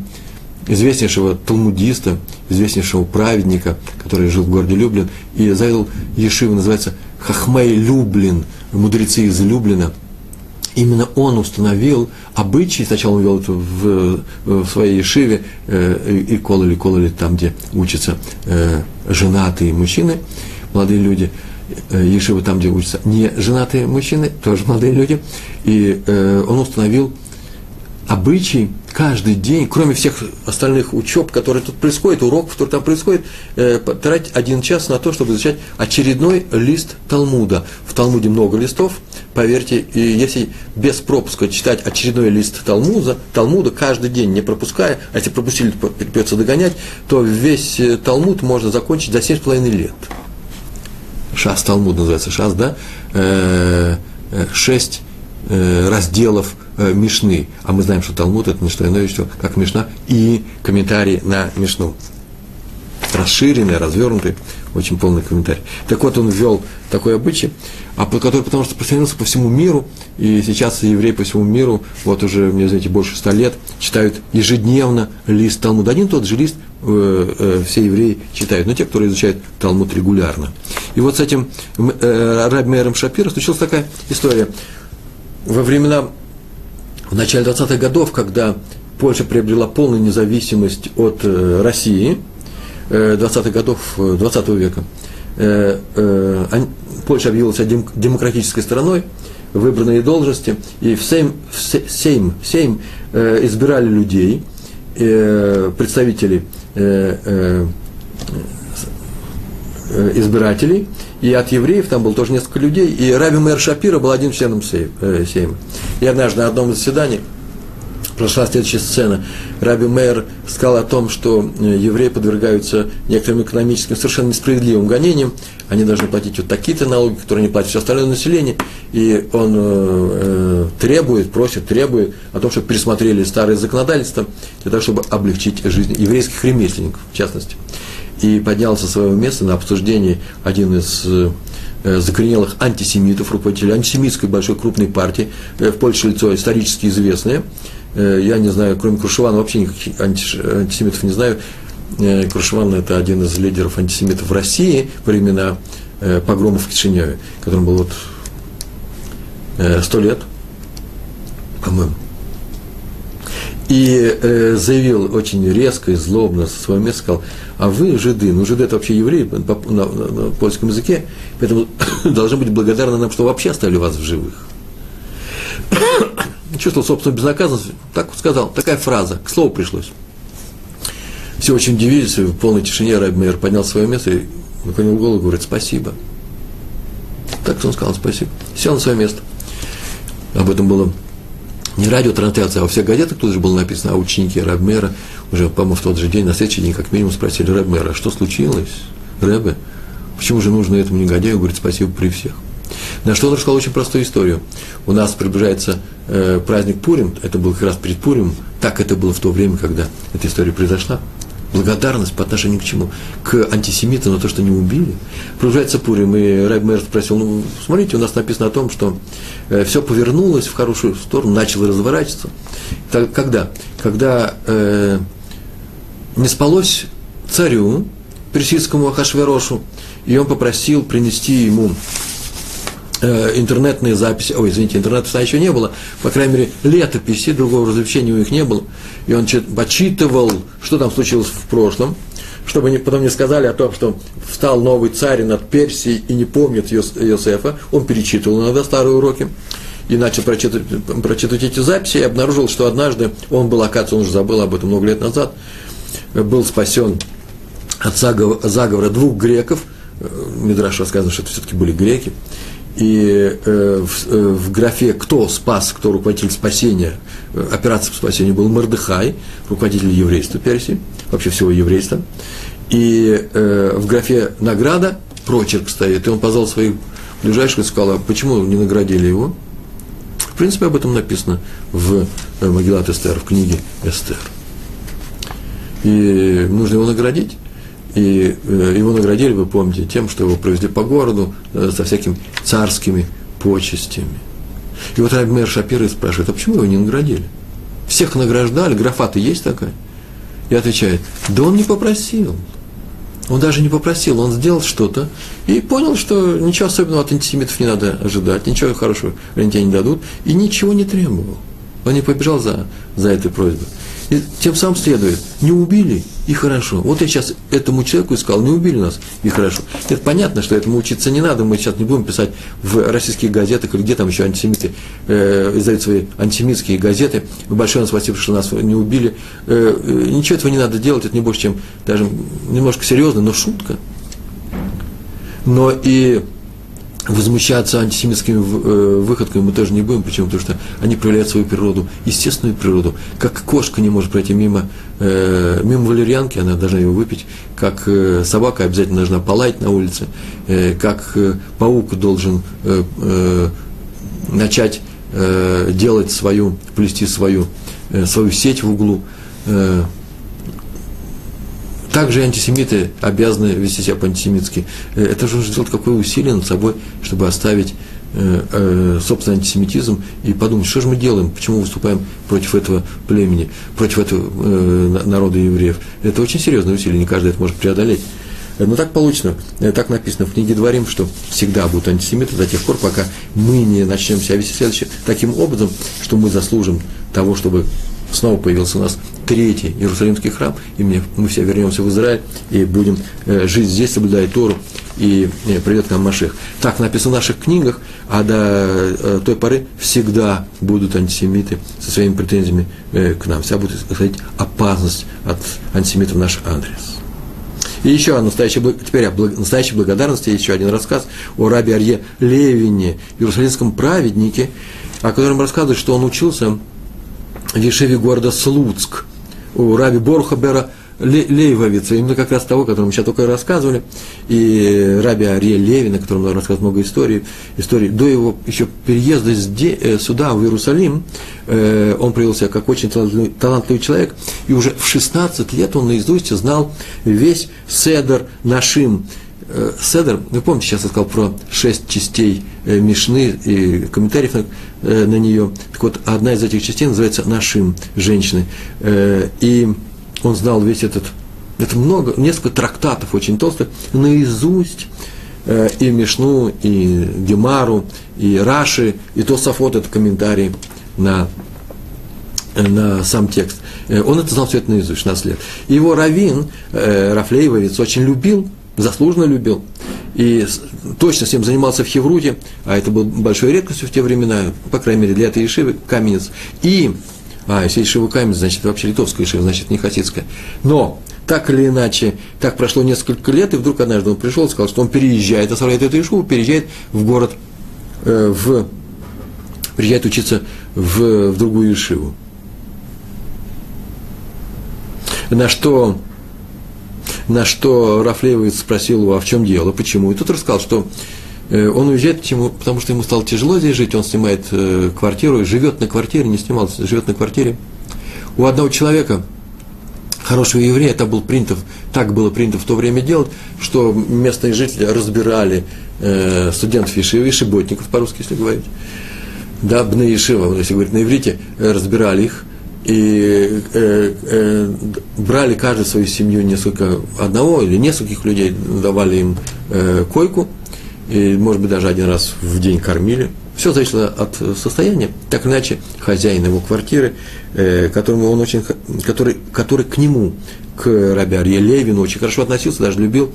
известнейшего талмудиста, известнейшего праведника, который жил в городе Люблин, и завел Ешива, называется Хахмей Люблин, мудрецы из Люблина. Именно он установил обычаи, сначала он вел это в, в своей Ешиве, э, и кололи, кололи там, где учатся э, женатые мужчины, молодые люди, э, Ешивы там, где учатся не женатые мужчины, тоже молодые люди, и э, он установил обычай каждый день, кроме всех остальных учеб, которые тут происходят, уроков, которые там происходят, э, тратить один час на то, чтобы изучать очередной лист Талмуда. В Талмуде много листов, поверьте, и если без пропуска читать очередной лист Талмуда, Талмуда каждый день не пропуская, а если пропустили, придется догонять, то весь э, Талмуд можно закончить за 7,5 лет. Шас Талмуд называется Шас, да, э, э, шесть э, разделов Мишны. А мы знаем, что Талмуд это не что иное, что как Мишна и комментарий на Мишну. Расширенный, развернутый, очень полный комментарий. Так вот, он ввел такой обычай, а который потому что распространился по всему миру, и сейчас евреи по всему миру, вот уже, мне знаете, больше ста лет, читают ежедневно лист Талмуда. Один тот же лист э, э, все евреи читают, но те, которые изучают Талмуд регулярно. И вот с этим э, Раби Мэром Шапира случилась такая история. Во времена, в начале 20-х годов, когда Польша приобрела полную независимость от э, России, 20-х годов 20 э, века, э, э, Польша объявила себя дем, демократической страной, выбранные должности, и в Сейм, в Сейм, Сейм э, избирали людей, э, представителей э, э, Э, избирателей, и от евреев там было тоже несколько людей, и Раби Мэр Шапира был один членом э, Сейма. И однажды на одном из заседаний прошла следующая сцена. Раби Мэр сказал о том, что э, евреи подвергаются некоторым экономическим совершенно несправедливым гонениям, они должны платить вот такие-то налоги, которые не платит все остальное население, и он э, требует, просит, требует о том, чтобы пересмотрели старое законодательство для того, чтобы облегчить жизнь еврейских ремесленников, в частности и поднял со своего места на обсуждении один из э, закоренелых антисемитов, руководителей антисемитской большой крупной партии, э, в Польше лицо исторически известное. Э, я не знаю, кроме Крушевана вообще никаких антисемитов не знаю. Крушеван – это один из лидеров антисемитов в России во времена погромов в Кишиневе, которому было сто лет, по-моему и э, заявил очень резко и злобно со своего места, сказал, а вы жиды, ну жиды это вообще евреи на, на, на польском языке, поэтому должны быть благодарны нам, что вообще оставили вас в живых. Чувствовал собственную безнаказанность, так сказал, такая фраза, к слову пришлось. Все очень удивились, в полной тишине Райб Мейер поднял свое место и наклонил голову и говорит, спасибо. Так он сказал, спасибо. Сел на свое место. Об этом было не радиотрансляция, а во всех газетах тут же было написано, а ученики Рабмера уже, по-моему, в тот же день, на следующий день, как минимум, спросили Рабмера, а что случилось, Рэбе? Почему же нужно этому негодяю говорить спасибо при всех? На что он рассказал очень простую историю. У нас приближается э, праздник Пурим, это был как раз перед Пурим, так это было в то время, когда эта история произошла. благодарность по отношению к чему? К антисемитам на то, что не убили. Продолжается Пурим, и Райб Мэр спросил, ну, смотрите, у нас написано о том, что э, все повернулось в хорошую сторону, начало разворачиваться. Так, когда? Когда э, не спалось царю, персидскому Ахашверошу, и он попросил принести ему интернетные записи, ой, извините, интернета еще не было, по крайней мере, летописи, другого развлечения у них не было, и он почитывал, что там случилось в прошлом, чтобы не, потом не сказали о том, что встал новый царь над Персией и не помнит Йосефа, он перечитывал иногда старые уроки, и начал прочитывать, прочитывать эти записи, и обнаружил, что однажды он был, оказывается, он уже забыл об этом много лет назад, был спасен от заговора, заговора двух греков, э, Мидраш рассказывает, что это все-таки были греки, и э, в, э, в графе «Кто спас?», «Кто руководитель спасения?», э, операции по спасению был Мордыхай, руководитель еврейства Персии, вообще всего еврейства. И э, в графе «Награда» прочерк стоит, и он позвал своих ближайших и сказал, а почему не наградили его? В принципе, об этом написано в э, Магеллат Эстер, в книге Эстер. И нужно его наградить. И э, его наградили, вы помните, тем, что его провезли по городу э, со всякими царскими почестями. И вот Рабмер Шапир спрашивает, а почему его не наградили? Всех награждали, графа-то есть такая? И отвечает, да он не попросил. Он даже не попросил, он сделал что-то и понял, что ничего особенного от антисемитов не надо ожидать, ничего хорошего они тебе не дадут, и ничего не требовал. Он не побежал за, за этой просьбой. И тем самым следует, не убили, и хорошо. Вот я сейчас этому человеку сказал, не убили нас, и хорошо. Это понятно, что этому учиться не надо, мы сейчас не будем писать в российских газетах, или где там еще антисемиты э, издают свои антисемитские газеты. Большое нам спасибо, что нас не убили. Э, э, ничего этого не надо делать, это не больше, чем даже немножко серьезно, но шутка. Но и возмущаться антисемитскими э, выходками мы тоже не будем. Почему? Потому что они проявляют свою природу, естественную природу. Как кошка не может пройти мимо, э, мимо валерьянки, она должна его выпить. Как э, собака обязательно должна полаять на улице. Как паук должен начать делать свою, плести свою, свою сеть в углу. Также антисемиты обязаны вести себя по-антисемитски. Э, это же нужно сделать какое усилие над собой, чтобы оставить э, э, собственный антисемитизм и подумать, что же мы делаем, почему выступаем против этого племени, против этого народа евреев. Это очень серьезное усилие, не каждый это может преодолеть. Но так получено, так написано в книге Дворим, что всегда будут антисемиты до тех пор, пока мы не начнем себя вести следующим таким образом, что мы заслужим того, чтобы снова появился у нас третий Иерусалимский храм, и мы все вернемся в Израиль и будем э, жить здесь, соблюдая Тору, и э, придет к нам Машех. Так написано в наших книгах, а до э, той поры всегда будут антисемиты со своими претензиями к нам. Вся будет исходить опасность от антисемитов в наш адрес. И еще о настоящей, теперь о настоящей благодарности, еще один рассказ о рабе Арье Левине, иерусалимском праведнике, о котором рассказывают, что он учился в Ешеве города Слуцк у Раби Борхабера Лейвовица, именно как раз того, которому мы сейчас только рассказывали, и Раби Ария Левина, которому он рассказывал много историй, историй, до его еще переезда э, сюда, в Иерусалим, э, он проявил себя как очень талантливый человек, и уже в 16 лет он наизусть знал весь Седер Нашим, Седер, вы помните, сейчас я сказал про шесть частей Мишны и комментариев на, на нее. Так вот, одна из этих частей называется «Нашим женщины». И он знал весь этот, это много, несколько трактатов очень толстых, наизусть, э, и Мишну, и Гемару, и Раши, и Тософот, это комментарий на, на сам текст. Э, он это знал все это наизусть, 16 лет. Его Равин, э, Рафлеевец, очень любил, заслуженно любил, и точно с ним занимался в Хевруте, а это было большой редкостью в те времена, по крайней мере, для этой Ишивы, каменец. И а, если Ишива Камень, значит, вообще литовская Ишива, значит, не хасидская. Но, так или иначе, так прошло несколько лет, и вдруг однажды он пришел и сказал, что он переезжает, оставляет эту Ишиву, переезжает в город, э, в, приезжает учиться в, в другую Ишиву. На что, на что Рафлеевец спросил его, а в чем дело, почему? И тот рассказал, что Э, он уезжает, потому что ему стало тяжело здесь жить, он снимает э, квартиру, живет на квартире, не снимался, живет на квартире. У одного человека, хорошего еврея, это был принято, так было принято в то время делать, что местные жители разбирали э, студентов Ешивы, Ешиботников, по-русски, если говорить, да, Бна Ешива, если говорить на иврите, разбирали их, и э, э, брали каждую свою семью несколько, одного или нескольких людей, давали им э, койку, и, может быть, даже один раз в день кормили. Все зависело от состояния. Так иначе, хозяин его квартиры, э, которому он очень, который, который к нему, к Раби Арье Левину очень хорошо относился, даже любил,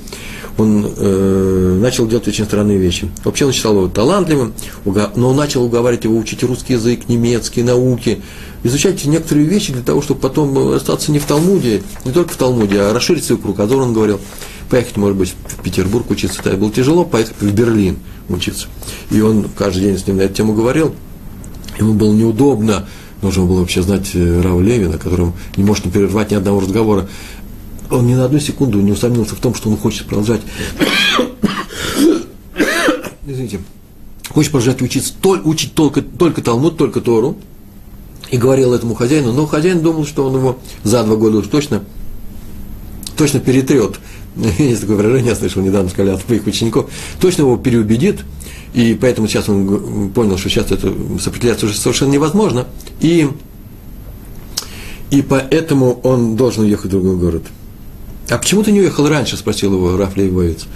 он э, начал делать очень странные вещи. Вообще он считал его талантливым, но он начал уговаривать его учить русский язык, немецкий, науки, изучать некоторые вещи для того, чтобы потом остаться не в Талмуде, не только в Талмуде, а расширить свой круг. А он говорил, поехать, может быть, в Петербург учиться, тогда было тяжело, поехать в Берлин учиться. И он каждый день с ним на эту тему говорил. Ему было неудобно, нужно было вообще знать э, Рава Левина, которым не может не прервать ни одного разговора. Он ни на одну секунду не усомнился в том, что он хочет продолжать. Извините. Хочет продолжать учиться, учить только, только Талмуд, только Тору. И говорил этому хозяину, но хозяин думал, что он его за два года уж точно, точно перетрет есть такое выражение, я слышал недавно, сказали от своих учеников, точно его переубедит, и поэтому сейчас он понял, что сейчас это сопротивляться уже совершенно невозможно, и, и поэтому он должен уехать в другой город. А почему ты не уехал раньше, спросил его Раф Лейвовец.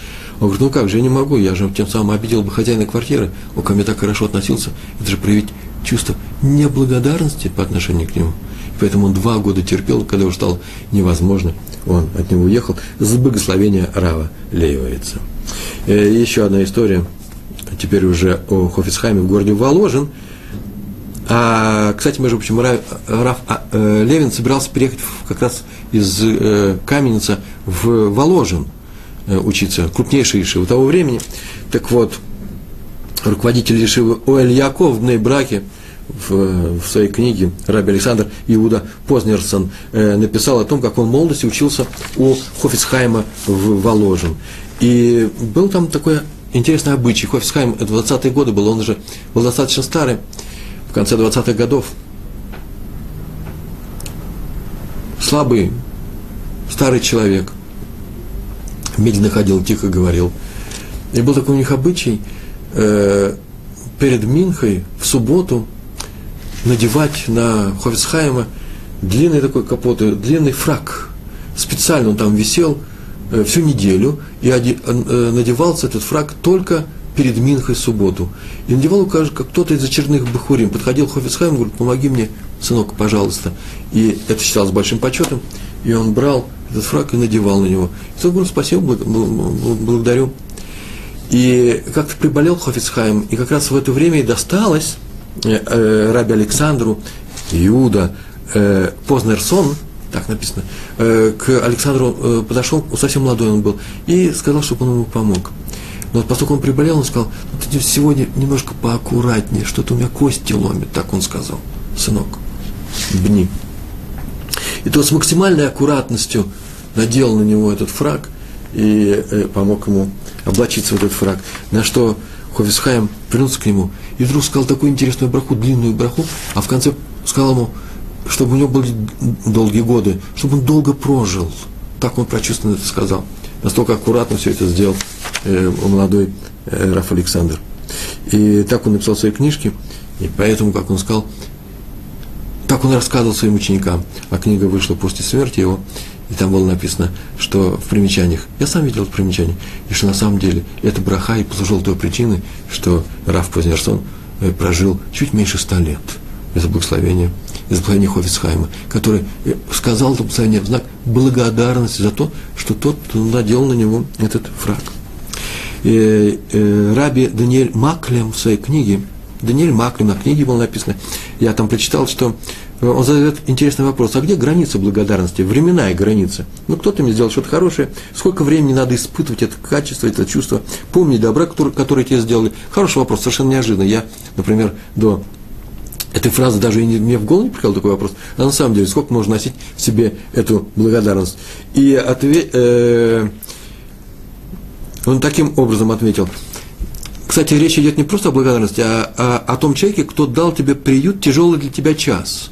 Он говорит, ну как же, я не могу, я же тем самым обидел бы хозяина квартиры, он ко мне так хорошо относился, это же проявить чувство неблагодарности по отношению к нему. И поэтому он два года терпел, когда уже стало невозможно – он от него уехал, с благословения Рава Лейвовица. Э, еще одна история, теперь уже о Хофицхайме в городе Воложен. А, кстати, между прочим, Рав, Рав а, э, Левин собирался переехать как раз из э, Каменница в Воложен э, учиться, крупнейший Ишива того времени. Так вот, руководитель Ишивы Оэль Яков в Нейбраке – в, в своей книге Раби Александр Иуда Познерсон э, написал о том, как он в молодости учился у Хофицхайма в Воложен. И был там такой интересный обычай. Хофицхайм, это 20-е годы был, он уже был достаточно старый, в конце 20-х годов. Слабый, старый человек, медленно ходил, тихо говорил. И был такой у них обычай, э, перед Минхой в субботу надевать на Хофицхайма длинный такой капот, длинный фраг. Специально он там висел э, всю неделю, и оде, э, надевался этот фраг только перед Минхой субботу. И надевал как кто-то из очередных бахурим. Подходил Хофицхайм, говорит, помоги мне, сынок, пожалуйста. И это считалось большим почетом. И он брал этот фраг и надевал на него. И тот говорит, спасибо, благодарю. И как-то приболел Хофицхайм, и как раз в это время и досталось Э, э, Раби Александру Иуда э, Познерсон, так написано, э, к Александру э, подошел, совсем молодой он был, и сказал, чтобы он ему помог. Но вот поскольку он приболел, он сказал, ну, ты сегодня немножко поаккуратнее, что-то у меня кости ломит, так он сказал, сынок, бни. И тот с максимальной аккуратностью надел на него этот фраг и э, помог ему облачиться в этот фраг. На что Хофисхайм вернулся к нему и вдруг сказал такую интересную браху, длинную браху, а в конце сказал ему, чтобы у него были долгие годы, чтобы он долго прожил. Так он прочувствованно это сказал. Настолько аккуратно все это сделал э, молодой э, Раф Александр. И так он написал свои книжки, и поэтому, как он сказал, так он рассказывал своим ученикам. А книга вышла после смерти его, и там было написано, что в примечаниях, я сам видел это примечание, и что на самом деле это браха и послужил той причиной, что Раф Познерсон э, прожил чуть меньше ста лет из благословения, из благословения Хофицхайма, который э, сказал это благословение в знак благодарности за то, что тот надел на него этот фраг. И, э, Раби Даниэль Маклем в своей книге, Даниэль Маклем на книге было написано, я там прочитал, что он задает интересный вопрос, а где граница благодарности, временная граница? Ну, кто-то мне сделал что-то хорошее, сколько времени надо испытывать это качество, это чувство, помнить добра, которое, которое тебе сделали? Хороший вопрос, совершенно неожиданно. Я, например, до этой фразы даже и не, мне в голову не приходил такой вопрос. А на самом деле, сколько можно носить в себе эту благодарность? И отве, э, он таким образом ответил. Кстати, речь идет не просто о благодарности, а, а о том человеке, кто дал тебе приют тяжелый для тебя час –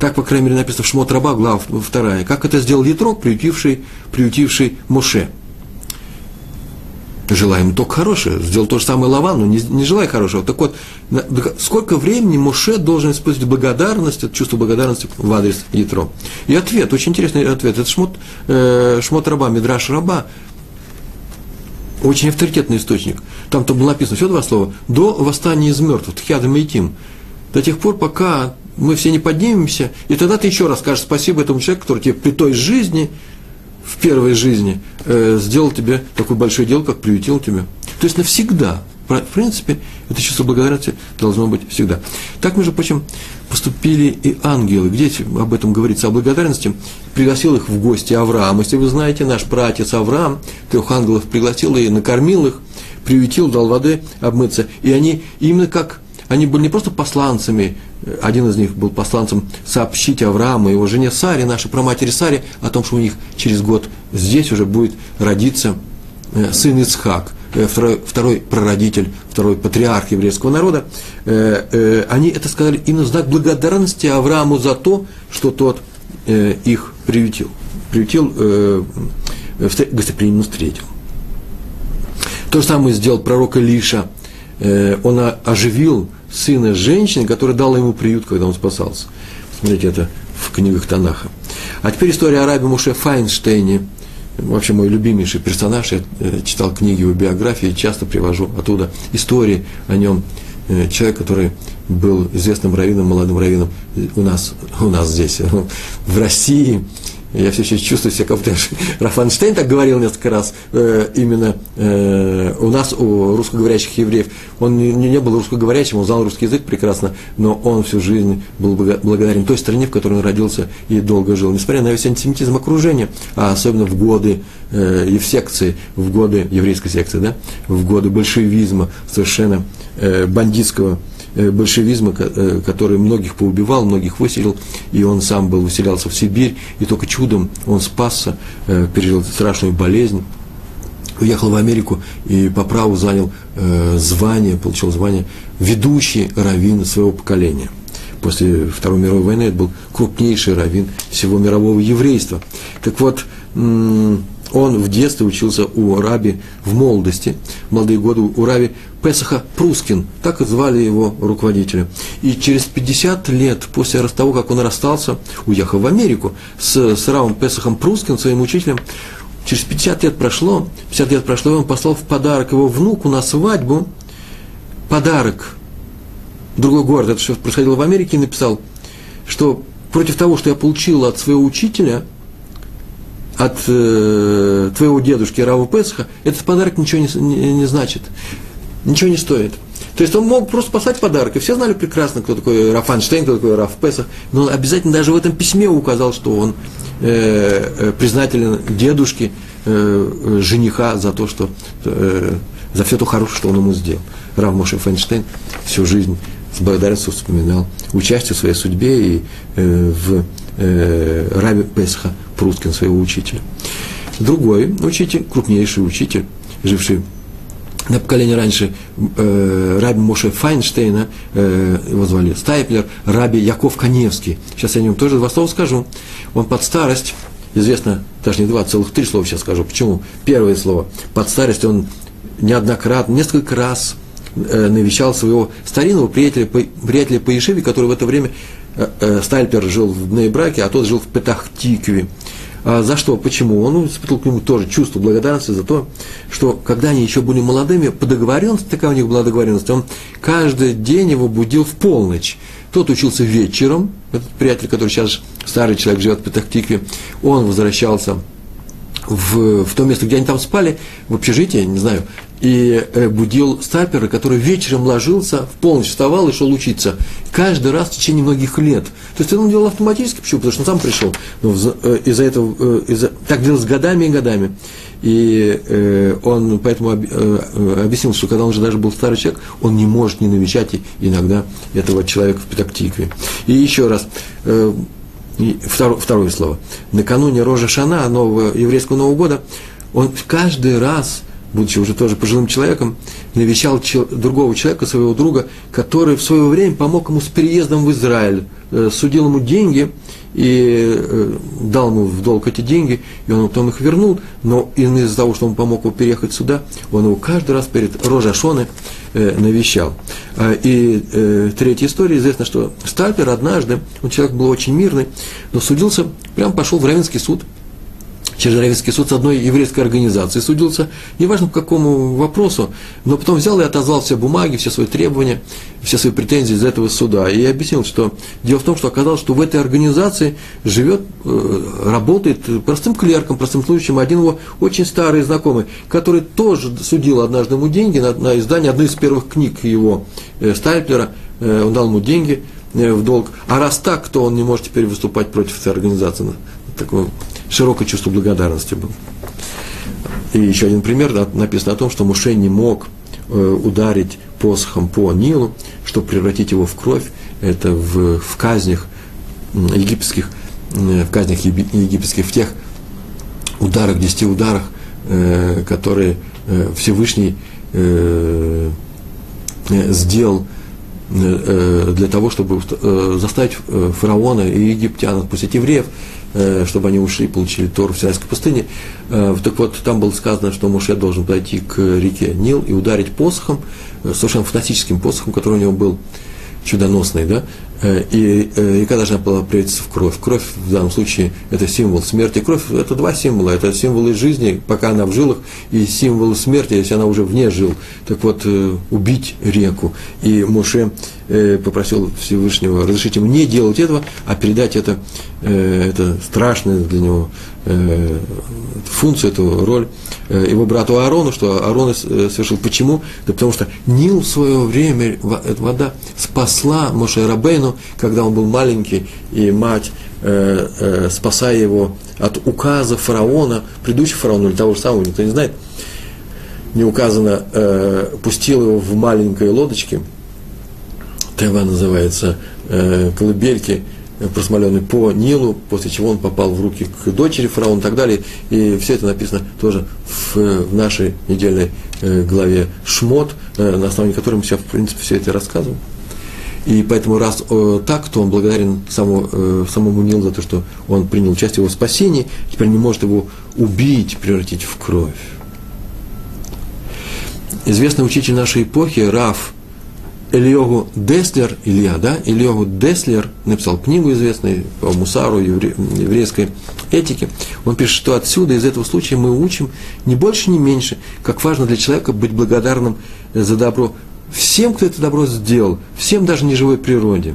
Так, по крайней мере, написано в Шмот Раба, глава вторая. Как это сделал Ятро, приютивший, приютивший Моше. Желаем только хорошее. Сделал то же самое Лаван, но не, не желая хорошего. Так вот, на, сколько времени Моше должен использовать благодарность, это чувство благодарности в адрес Ятро? И ответ, очень интересный ответ. Это Шмот, э, шмот Раба, Мидраш Раба. Очень авторитетный источник. Там то было написано все два слова. До восстания из мертвых, Тхиадам Мейтим. До тех пор, пока мы все не поднимемся, и тогда ты еще раз скажешь спасибо этому человеку, который тебе при той жизни, в первой жизни, э, сделал тебе такое большое дело, как приютил тебя. То есть навсегда. В принципе, это чувство благодарности должно быть всегда. Так, между прочим, поступили и ангелы. Где об этом говорится, о благодарности? Пригласил их в гости Авраам. Если вы знаете, наш братец Авраам трех ангелов пригласил и накормил их, приютил, дал воды обмыться. И они именно как они были не просто посланцами, один из них был посланцем сообщить Аврааму и его жене Саре, нашей проматери Саре, о том, что у них через год здесь уже будет родиться э, сын Ицхак, э, второй, второй прародитель, второй патриарх еврейского народа. Э, они это сказали именно в знак благодарности Аврааму за то, что тот их приютил. Приютил, гостеприимно встретил. То же самое сделал пророк Илиша. Он оживил сына женщины, которая дала ему приют, когда он спасался. Смотрите, это в книгах Танаха. А теперь история о рабе Муше Файнштейне. Вообще мой любимейший персонаж. Я э, читал книги его биографии, часто привожу оттуда истории о нем. Э, человек, который был известным раввином, молодым раввином у нас, у нас здесь, в России, я все еще чувствую себя как-то... Рафанштейн так говорил несколько раз, э, именно э, у нас, у русскоговорящих евреев. Он не, не был русскоговорящим, он знал русский язык прекрасно, но он всю жизнь был благодарен той стране, в которой он родился и долго жил. Несмотря на весь антисемитизм окружения, а особенно в годы э, и в секции, в годы еврейской секции, да, в годы большевизма, совершенно э, бандитского большевизма, э, который многих поубивал, многих выселил, и он сам был, выселялся в Сибирь, и только чудом он спасся, э, пережил страшную болезнь, уехал в Америку и по праву занял звание, получил звание ведущий раввин своего поколения. После Второй мировой войны это был крупнейший раввин всего мирового еврейства. Так вот, он в детстве учился у Раби в молодости, в молодые годы у Раби Песаха Прускин, так и звали его руководителя. И через 50 лет после того, как он расстался, уехал в Америку с, с Равом Песахом Прускин, своим учителем, через 50 лет прошло, 50 лет прошло, и он послал в подарок его внуку на свадьбу. Подарок. Другой город, это что происходило в Америке, и написал, что против того, что я получил от своего учителя – от э, твоего дедушки Раву Песха, этот подарок ничего не, не, не значит, ничего не стоит. То есть он мог просто послать подарок, и все знали прекрасно, кто такой Раф Анштейн, кто такой Раф Песах, но он обязательно даже в этом письме указал, что он э, э, признателен дедушке, э, жениха за то, что, э, за все то хорошее, что он ему сделал. Рав Моше Фейнштейн всю жизнь с благодарностью вспоминал участие в своей судьбе и э, в э, Раби Песха Прускин, своего учителя. Другой учитель, крупнейший учитель, живший на поколение раньше э, Раби Моше Файнштейна, э, его звали Стайплер, Раби Яков Каневский. Сейчас я о нем тоже два слова скажу. Он под старость, известно, даже не два, целых три слова сейчас скажу. Почему? Первое слово. Под старость он неоднократно, несколько раз э, навещал своего старинного приятеля, приятеля по Ешиве, который в это время Стальпер жил в Нейбраке, а тот жил в Петахтикве. А за что? Почему? Он испытывал к нему тоже чувство благодарности за то, что когда они еще были молодыми, по договоренности, такая у них была договоренность, он каждый день его будил в полночь. Тот учился вечером, этот приятель, который сейчас старый человек живет в Петахтикве, он возвращался в, в то место, где они там спали, в общежитии, не знаю, и э, будил стапера, который вечером ложился, в полночь вставал и шел учиться. Каждый раз в течение многих лет. То есть он делал автоматически, почему? Потому что он сам пришел. Но э, из-за этого, э, из-за, так делалось годами и годами. И он поэтому об, объяснил, что когда он уже даже был старый человек, он не может не навещать иногда этого человека в Петактикве. И еще раз, второе, второе слово. Накануне Рожа Шана, нового еврейского Нового года, он каждый раз – будучи уже тоже пожилым человеком, навещал другого человека, своего друга, который в свое время помог ему с переездом в Израиль, э, судил ему деньги и э, дал ему в долг эти деньги, и он потом их вернул, но из-за того, что он помог ему переехать сюда, он его каждый раз перед Рожашоны э, навещал. А, и третья история, известно, что Стальпер однажды, он человек был очень мирный, но судился, прям пошел в Равенский суд – через Равенский суд с одной еврейской организацией судился, неважно по какому вопросу, но потом взял и отозвал все бумаги, все свои требования, все свои претензии из этого суда. И объяснил, что дело в том, что оказалось, что в этой организации живет, э, работает простым клерком, простым служащим один его очень старый знакомый, который тоже судил однажды ему деньги на, на издание одной из первых книг его э, Стайплера, э, он дал ему деньги в долг. А раз так, то он не может теперь выступать против этой организации. Такое широкое чувство благодарности было. И еще один пример, написано о том, что Муше не мог э, ударить посохом по Нилу, чтобы превратить его в кровь, это в, в казнях египетских, в казнях египетских, в тех ударах, десяти ударах, э, которые э, Всевышний сделал для того, чтобы заставить фараона и египтян отпустить евреев, Э, чтобы они ушли и получили Тору в Синайской пустыне. Э, так вот, там было сказано, что Муше должен пойти к реке Нил и ударить посохом, э, совершенно фантастическим посохом, который у него был чудоносный, да, и река должна была превратиться в кровь. Кровь в данном случае это символ смерти. Кровь – это два символа. Это символы жизни, пока она в жилах, и символы смерти, если она уже вне жил. Так вот, убить реку. И Моше попросил Всевышнего разрешить ему не делать этого, а передать это Э, это страшная для него э, функцию, эту роль э, его брату Аарону, что Аарон совершил. Почему? Да потому что Нил в свое время, вода спасла Моше Рабейну, когда он был маленький, и мать, спасая его от указа фараона, предыдущего фараона или того же самого, никто не знает, не указано, пустил его в маленькой лодочке, Тева называется, колыбельки, просмоленный по Нилу, после чего он попал в руки к дочери фараона и так далее. И все это написано тоже в, в нашей недельной э, главе Шмот, э, на основании которой мы сейчас, в принципе, все это рассказываем. И поэтому раз э, так, то он благодарен самому, э, самому Нилу за то, что он принял участие в его спасении, теперь не может его убить, превратить в кровь. Известный учитель нашей эпохи, Раф Ильогу Деслер, Илья, да, Ильогу Деслер написал книгу известную по Мусару, евре, еврейской этике. Он пишет, что отсюда, из этого случая мы учим не больше, не меньше, как важно для человека быть благодарным за добро всем, кто это добро сделал, всем даже неживой природе.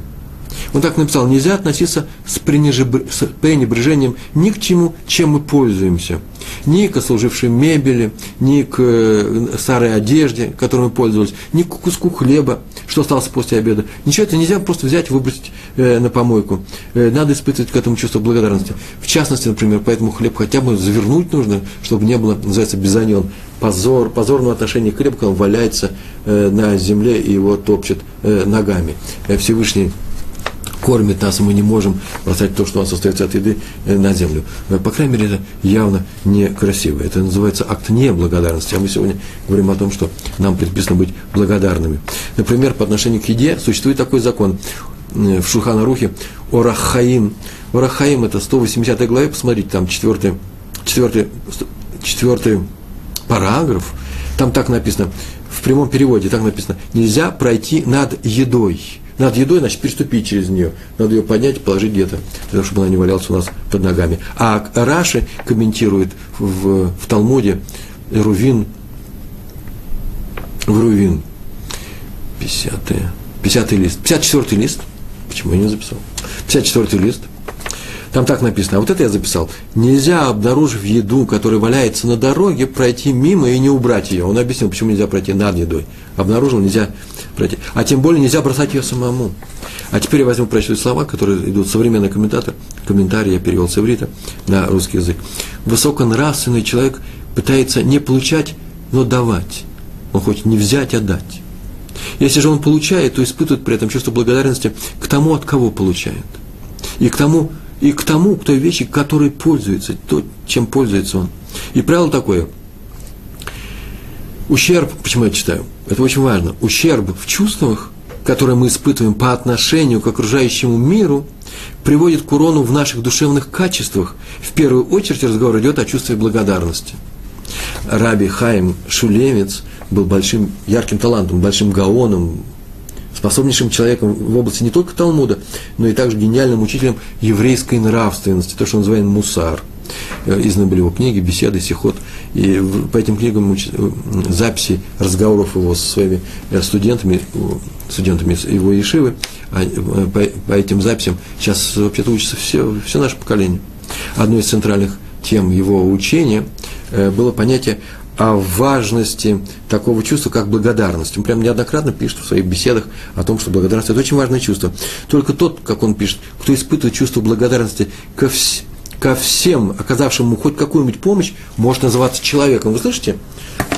Он так написал, нельзя относиться с пренебрежением ни к чему, чем мы пользуемся – ни к служившей мебели, ни к э, старой одежде, которой мы пользовались, ни к куску хлеба, что осталось после обеда. Ничего это нельзя просто взять и выбросить э, на помойку. Э, надо испытывать к этому чувство благодарности. В частности, например, поэтому хлеб хотя бы завернуть нужно, чтобы не было, называется, безанен. Позор, позорного отношения к хлебу, когда он валяется на земле и его топчет ногами. Всевышний кормит нас, мы не можем бросать то, что у нас остается от еды, э, на землю. По крайней мере, это явно некрасиво. Это называется акт неблагодарности. А мы сегодня говорим о том, что нам предписано быть благодарными. Например, по отношению к еде существует такой закон э, в Шухана Рухе Орахаим. Орахаим это 180 главе, посмотрите, там 4, 4, 4 параграф, там так написано, в прямом переводе так написано, нельзя пройти над едой. Над едой, значит, переступить через нее. Надо ее поднять и положить где-то, для того, чтобы она не валялась у нас под ногами. А Раши комментирует в, в Талмуде Рувин, в Рувин, 50 50 лист, 54 лист, почему я не записал, 54 лист, там так написано, а вот это я записал. Нельзя, обнаружив еду, которая валяется на дороге, пройти мимо и не убрать ее. Он объяснил, почему нельзя пройти над едой. Обнаружил, нельзя пройти. А тем более нельзя бросать ее самому. А теперь я возьму прочитать слова, которые идут современный комментатор, комментарий я перевел с иврита на русский язык. Высоконравственный человек пытается не получать, но давать. Он хочет не взять, а дать. Если же он получает, то испытывает при этом чувство благодарности к тому, от кого получает. И к тому, и к тому, к той вещи, которой пользуется, то, чем пользуется он. И правило такое – ущерб, почему я читаю? Это очень важно. Ущерб в чувствах, которые мы испытываем по отношению к окружающему миру, приводит к урону в наших душевных качествах. В первую очередь разговор идет о чувстве благодарности. Раби Хаим Шулевец был большим, ярким талантом, большим гаоном, способнейшим человеком в области не только Талмуда, но и также гениальным учителем еврейской нравственности, то, что называем мусар. Э, были его книги, беседы, сихот. И по этим книгам э, записи разговоров его со своими э, студентами, студентами его Ешивы, а, по этим записям сейчас вообще-то учится все, все наше поколение. Одной из центральных тем его учения было понятие о важности такого чувства, как благодарность. Он прям неоднократно пишет в своих беседах о том, что благодарность – это очень важное чувство. Только тот, как он пишет, кто испытывает чувство благодарности ко, вс- ко всем, оказавшим ему хоть какую-нибудь помощь, может называться человеком. Вы слышите?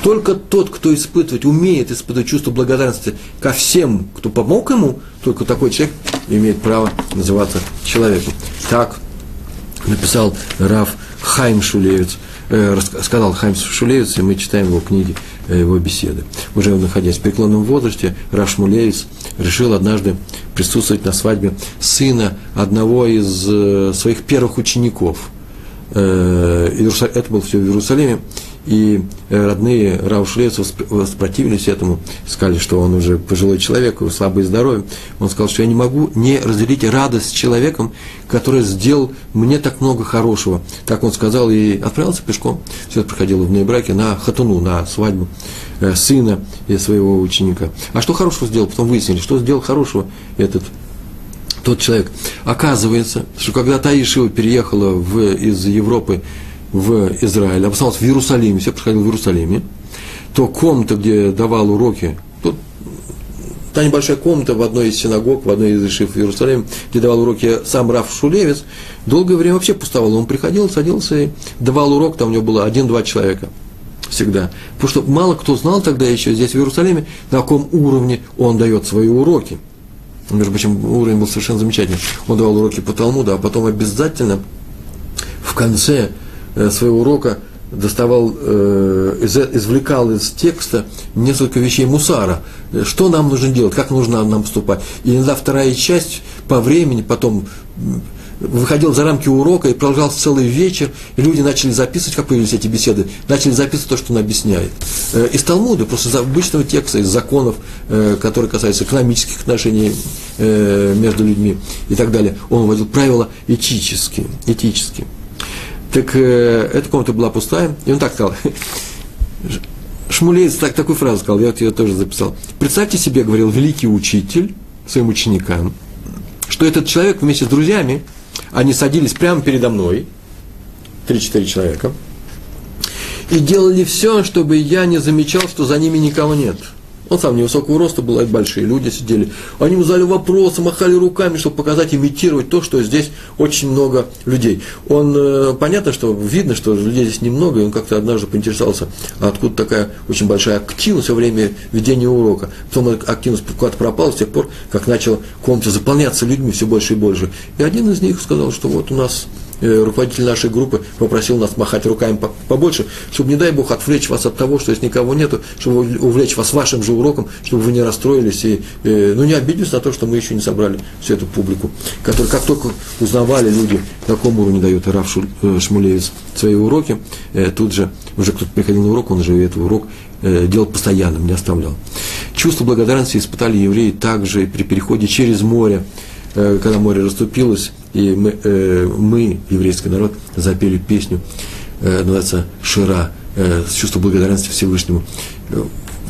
Только тот, кто испытывает, умеет испытывать чувство благодарности ко всем, кто помог ему, только такой человек имеет право называться человеком. Так написал Раф Хайм Шулевец – сказал Хаймс Шулевец, и мы читаем его книги, э, его беседы. Уже находясь в преклонном возрасте, Раш Мулевец решил однажды присутствовать на свадьбе сына одного из э, своих первых учеников. Э, это было все в Иерусалиме и э, родные Раушлевца воспротивились этому, сказали, что он уже пожилой человек, слабый здоровье. Он сказал, что я не могу не разделить радость с человеком, который сделал мне так много хорошего. Так он сказал и отправился пешком. Все это проходило в браке на хатуну, на свадьбу э, сына и своего ученика. А что хорошего сделал? Потом выяснили, что сделал хорошего этот тот человек. Оказывается, что когда Таишева переехала в, из Европы в Израиле, обосновался в Иерусалиме, все происходило в Иерусалиме, то комната, где давал уроки, тут та небольшая комната в одной из синагог, в одной из ишив в Иерусалиме, где давал уроки сам Раф Шулевец, долгое время вообще пустовал. Он приходил, садился и давал урок, там у него было один-два человека всегда. Потому что мало кто знал тогда еще здесь, в Иерусалиме, на каком уровне он дает свои уроки. Между прочим, уровень был совершенно замечательный. Он давал уроки по Талмуду, а потом обязательно в конце своего урока доставал, э, извлекал из текста несколько вещей мусара. Что нам нужно делать, как нужно нам поступать. И иногда вторая часть по времени потом выходил за рамки урока и продолжался целый вечер, и люди начали записывать, как появились эти беседы, начали записывать то, что он объясняет. Э, из Талмуда, просто из обычного текста, из законов, которые касаются экономических отношений между людьми и так далее, он вводил правила этические, этические. Так э, эта комната была пустая, и он так сказал. Шмулеец так, такую фразу сказал, я вот ее тоже записал. Представьте себе, говорил великий учитель своим ученикам, что этот человек вместе с друзьями, они садились прямо передо мной, 3-4 человека, и делали все, чтобы я не замечал, что за ними никого нет – он сам невысокого роста был, это большие люди сидели. Они ему задали вопросы, махали руками, чтобы показать, имитировать то, что здесь очень много людей. Он, э, понятно, что видно, что людей здесь немного, и он как-то однажды поинтересовался, откуда такая очень большая активность во время ведения урока. Потом эта активность куда-то пропала с тех пор, как начала комната заполняться людьми все больше и больше. И один из них сказал, что вот у нас руководитель нашей группы попросил нас махать руками побольше, чтобы, не дай Бог, отвлечь вас от того, что здесь никого нету, чтобы увлечь вас вашим же уроком, чтобы вы не расстроились и э, ну, не обиделись на то, что мы еще не собрали всю эту публику, которая, как только узнавали люди, на каком уровне дает Раф э, Шмулевец свои уроки, тут же, уже кто-то приходил на урок, он уже этот урок делал постоянным, не оставлял. Чувство благодарности испытали евреи также при переходе через море, когда море расступилось, и мы, э, мы, еврейский народ, запели песню, э, называется «Шира», э, с чувством благодарности Всевышнему. Э,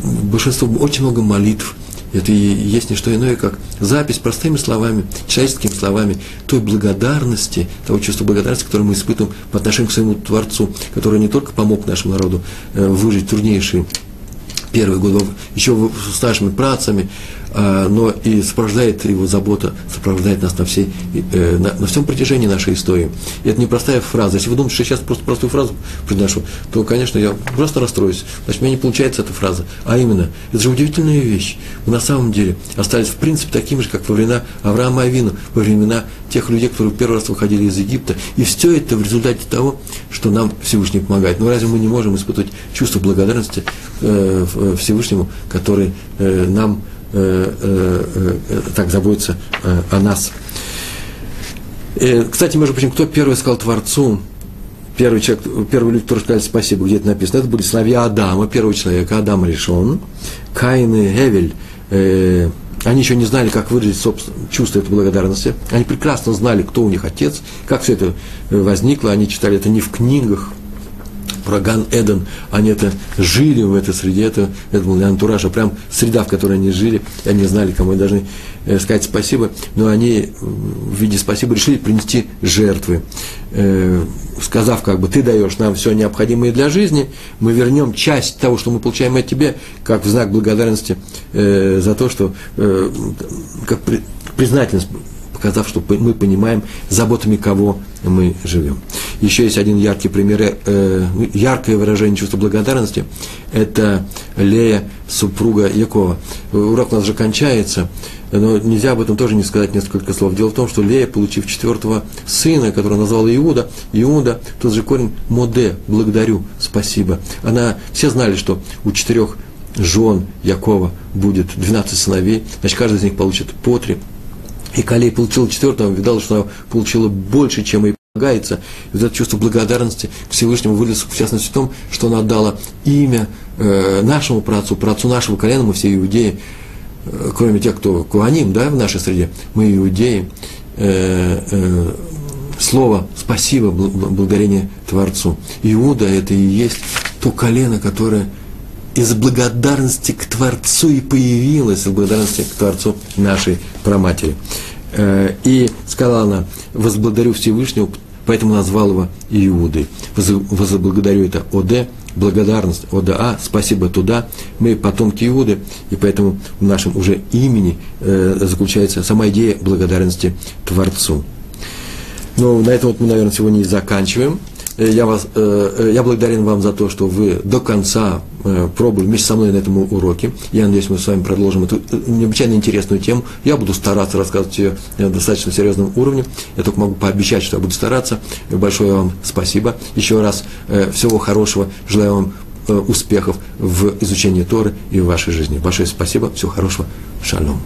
большинство, очень много молитв, это и есть не что иное, как запись простыми словами, человеческими словами той благодарности, того чувства благодарности, которое мы испытываем по отношению к своему Творцу, который не только помог нашему народу э, выжить труднейшие первые годы, еще с нашими працами, но и сопровождает его забота, сопровождает нас на, всей, э, на, на всем протяжении нашей истории. И это непростая фраза. Если вы думаете, что я сейчас просто простую фразу произношу, то, конечно, я просто расстроюсь. Значит, у меня не получается эта фраза. А именно, это же удивительная вещь. Мы на самом деле остались, в принципе, такими же, как во времена Авраама Авину, во времена тех людей, которые первый раз выходили из Египта. И все это в результате того, что нам Всевышний помогает. Но разве мы не можем испытывать чувство благодарности э, Всевышнему, который э, нам э, э, э, так заботится э, о нас? Э, кстати, между прочим, кто первый сказал Творцу, первый человек, первый люди, которые сказали спасибо, где это написано, это были сыновья Адама, первого человека, Адам решен, Каин и Гевель, э, они еще не знали, как выразить собственно, чувство этой благодарности. Они прекрасно знали, кто у них отец, как все это э, возникло. Они читали это не в книгах, про Ган Эден, они это жили в этой среде, это, это был антураж, а прям среда, в которой они жили, и они знали, кому они должны э, сказать спасибо, но они в виде спасибо решили принести жертвы, э, сказав, как бы, ты даешь нам все необходимое для жизни, мы вернем часть того, что мы получаем от тебя, как в знак благодарности э, за то, что, э, как при, признательность показав, что мы понимаем, заботами кого мы живем. Еще есть один яркий пример, э, ну, яркое выражение чувства благодарности. Это Лея, супруга Якова. Урок у нас же кончается, но нельзя об этом тоже не сказать несколько слов. Дело в том, что Лея, получив четвертого сына, которого назвала Иуда, Иуда, тот же корень Моде, благодарю, спасибо. Она, все знали, что у четырех жен Якова будет 12 сыновей, значит, каждый из них получит по три. И Калей получил четвертого, видал, что она получила больше, чем ей полагается. Вот это чувство благодарности к Всевышнему вылез, в частности, в том, что она отдала имя э, нашему працу, працу нашего колена, мы все иудеи, э, кроме тех, кто куаним, да, в нашей среде, мы иудеи, э, э, слово «спасибо», благодарение Творцу. Иуда – это и есть то колено, которое из благодарности к Творцу и появилась, из благодарности к Творцу нашей праматери. Э, и сказала она, возблагодарю Всевышнего, поэтому назвал его Иудой. Возблагодарю это ОД, благодарность ОДА, спасибо туда. Мы потомки Иуды, и поэтому в нашем уже имени э, заключается сама идея благодарности Творцу. Ну, на этом вот мы, наверное, сегодня и заканчиваем. Э, я, вас, э, э, я благодарен вам за то, что вы до конца пробовали вместе со мной на этом уроке. Я надеюсь, мы с вами продолжим эту необычайно интересную тему. Я буду стараться рассказывать ее на достаточно серьезном уровне. Я только могу пообещать, что я буду стараться. Большое вам спасибо. Еще раз всего хорошего. Желаю вам успехов в изучении Торы и в вашей жизни. Большое спасибо. Всего хорошего. Шалом.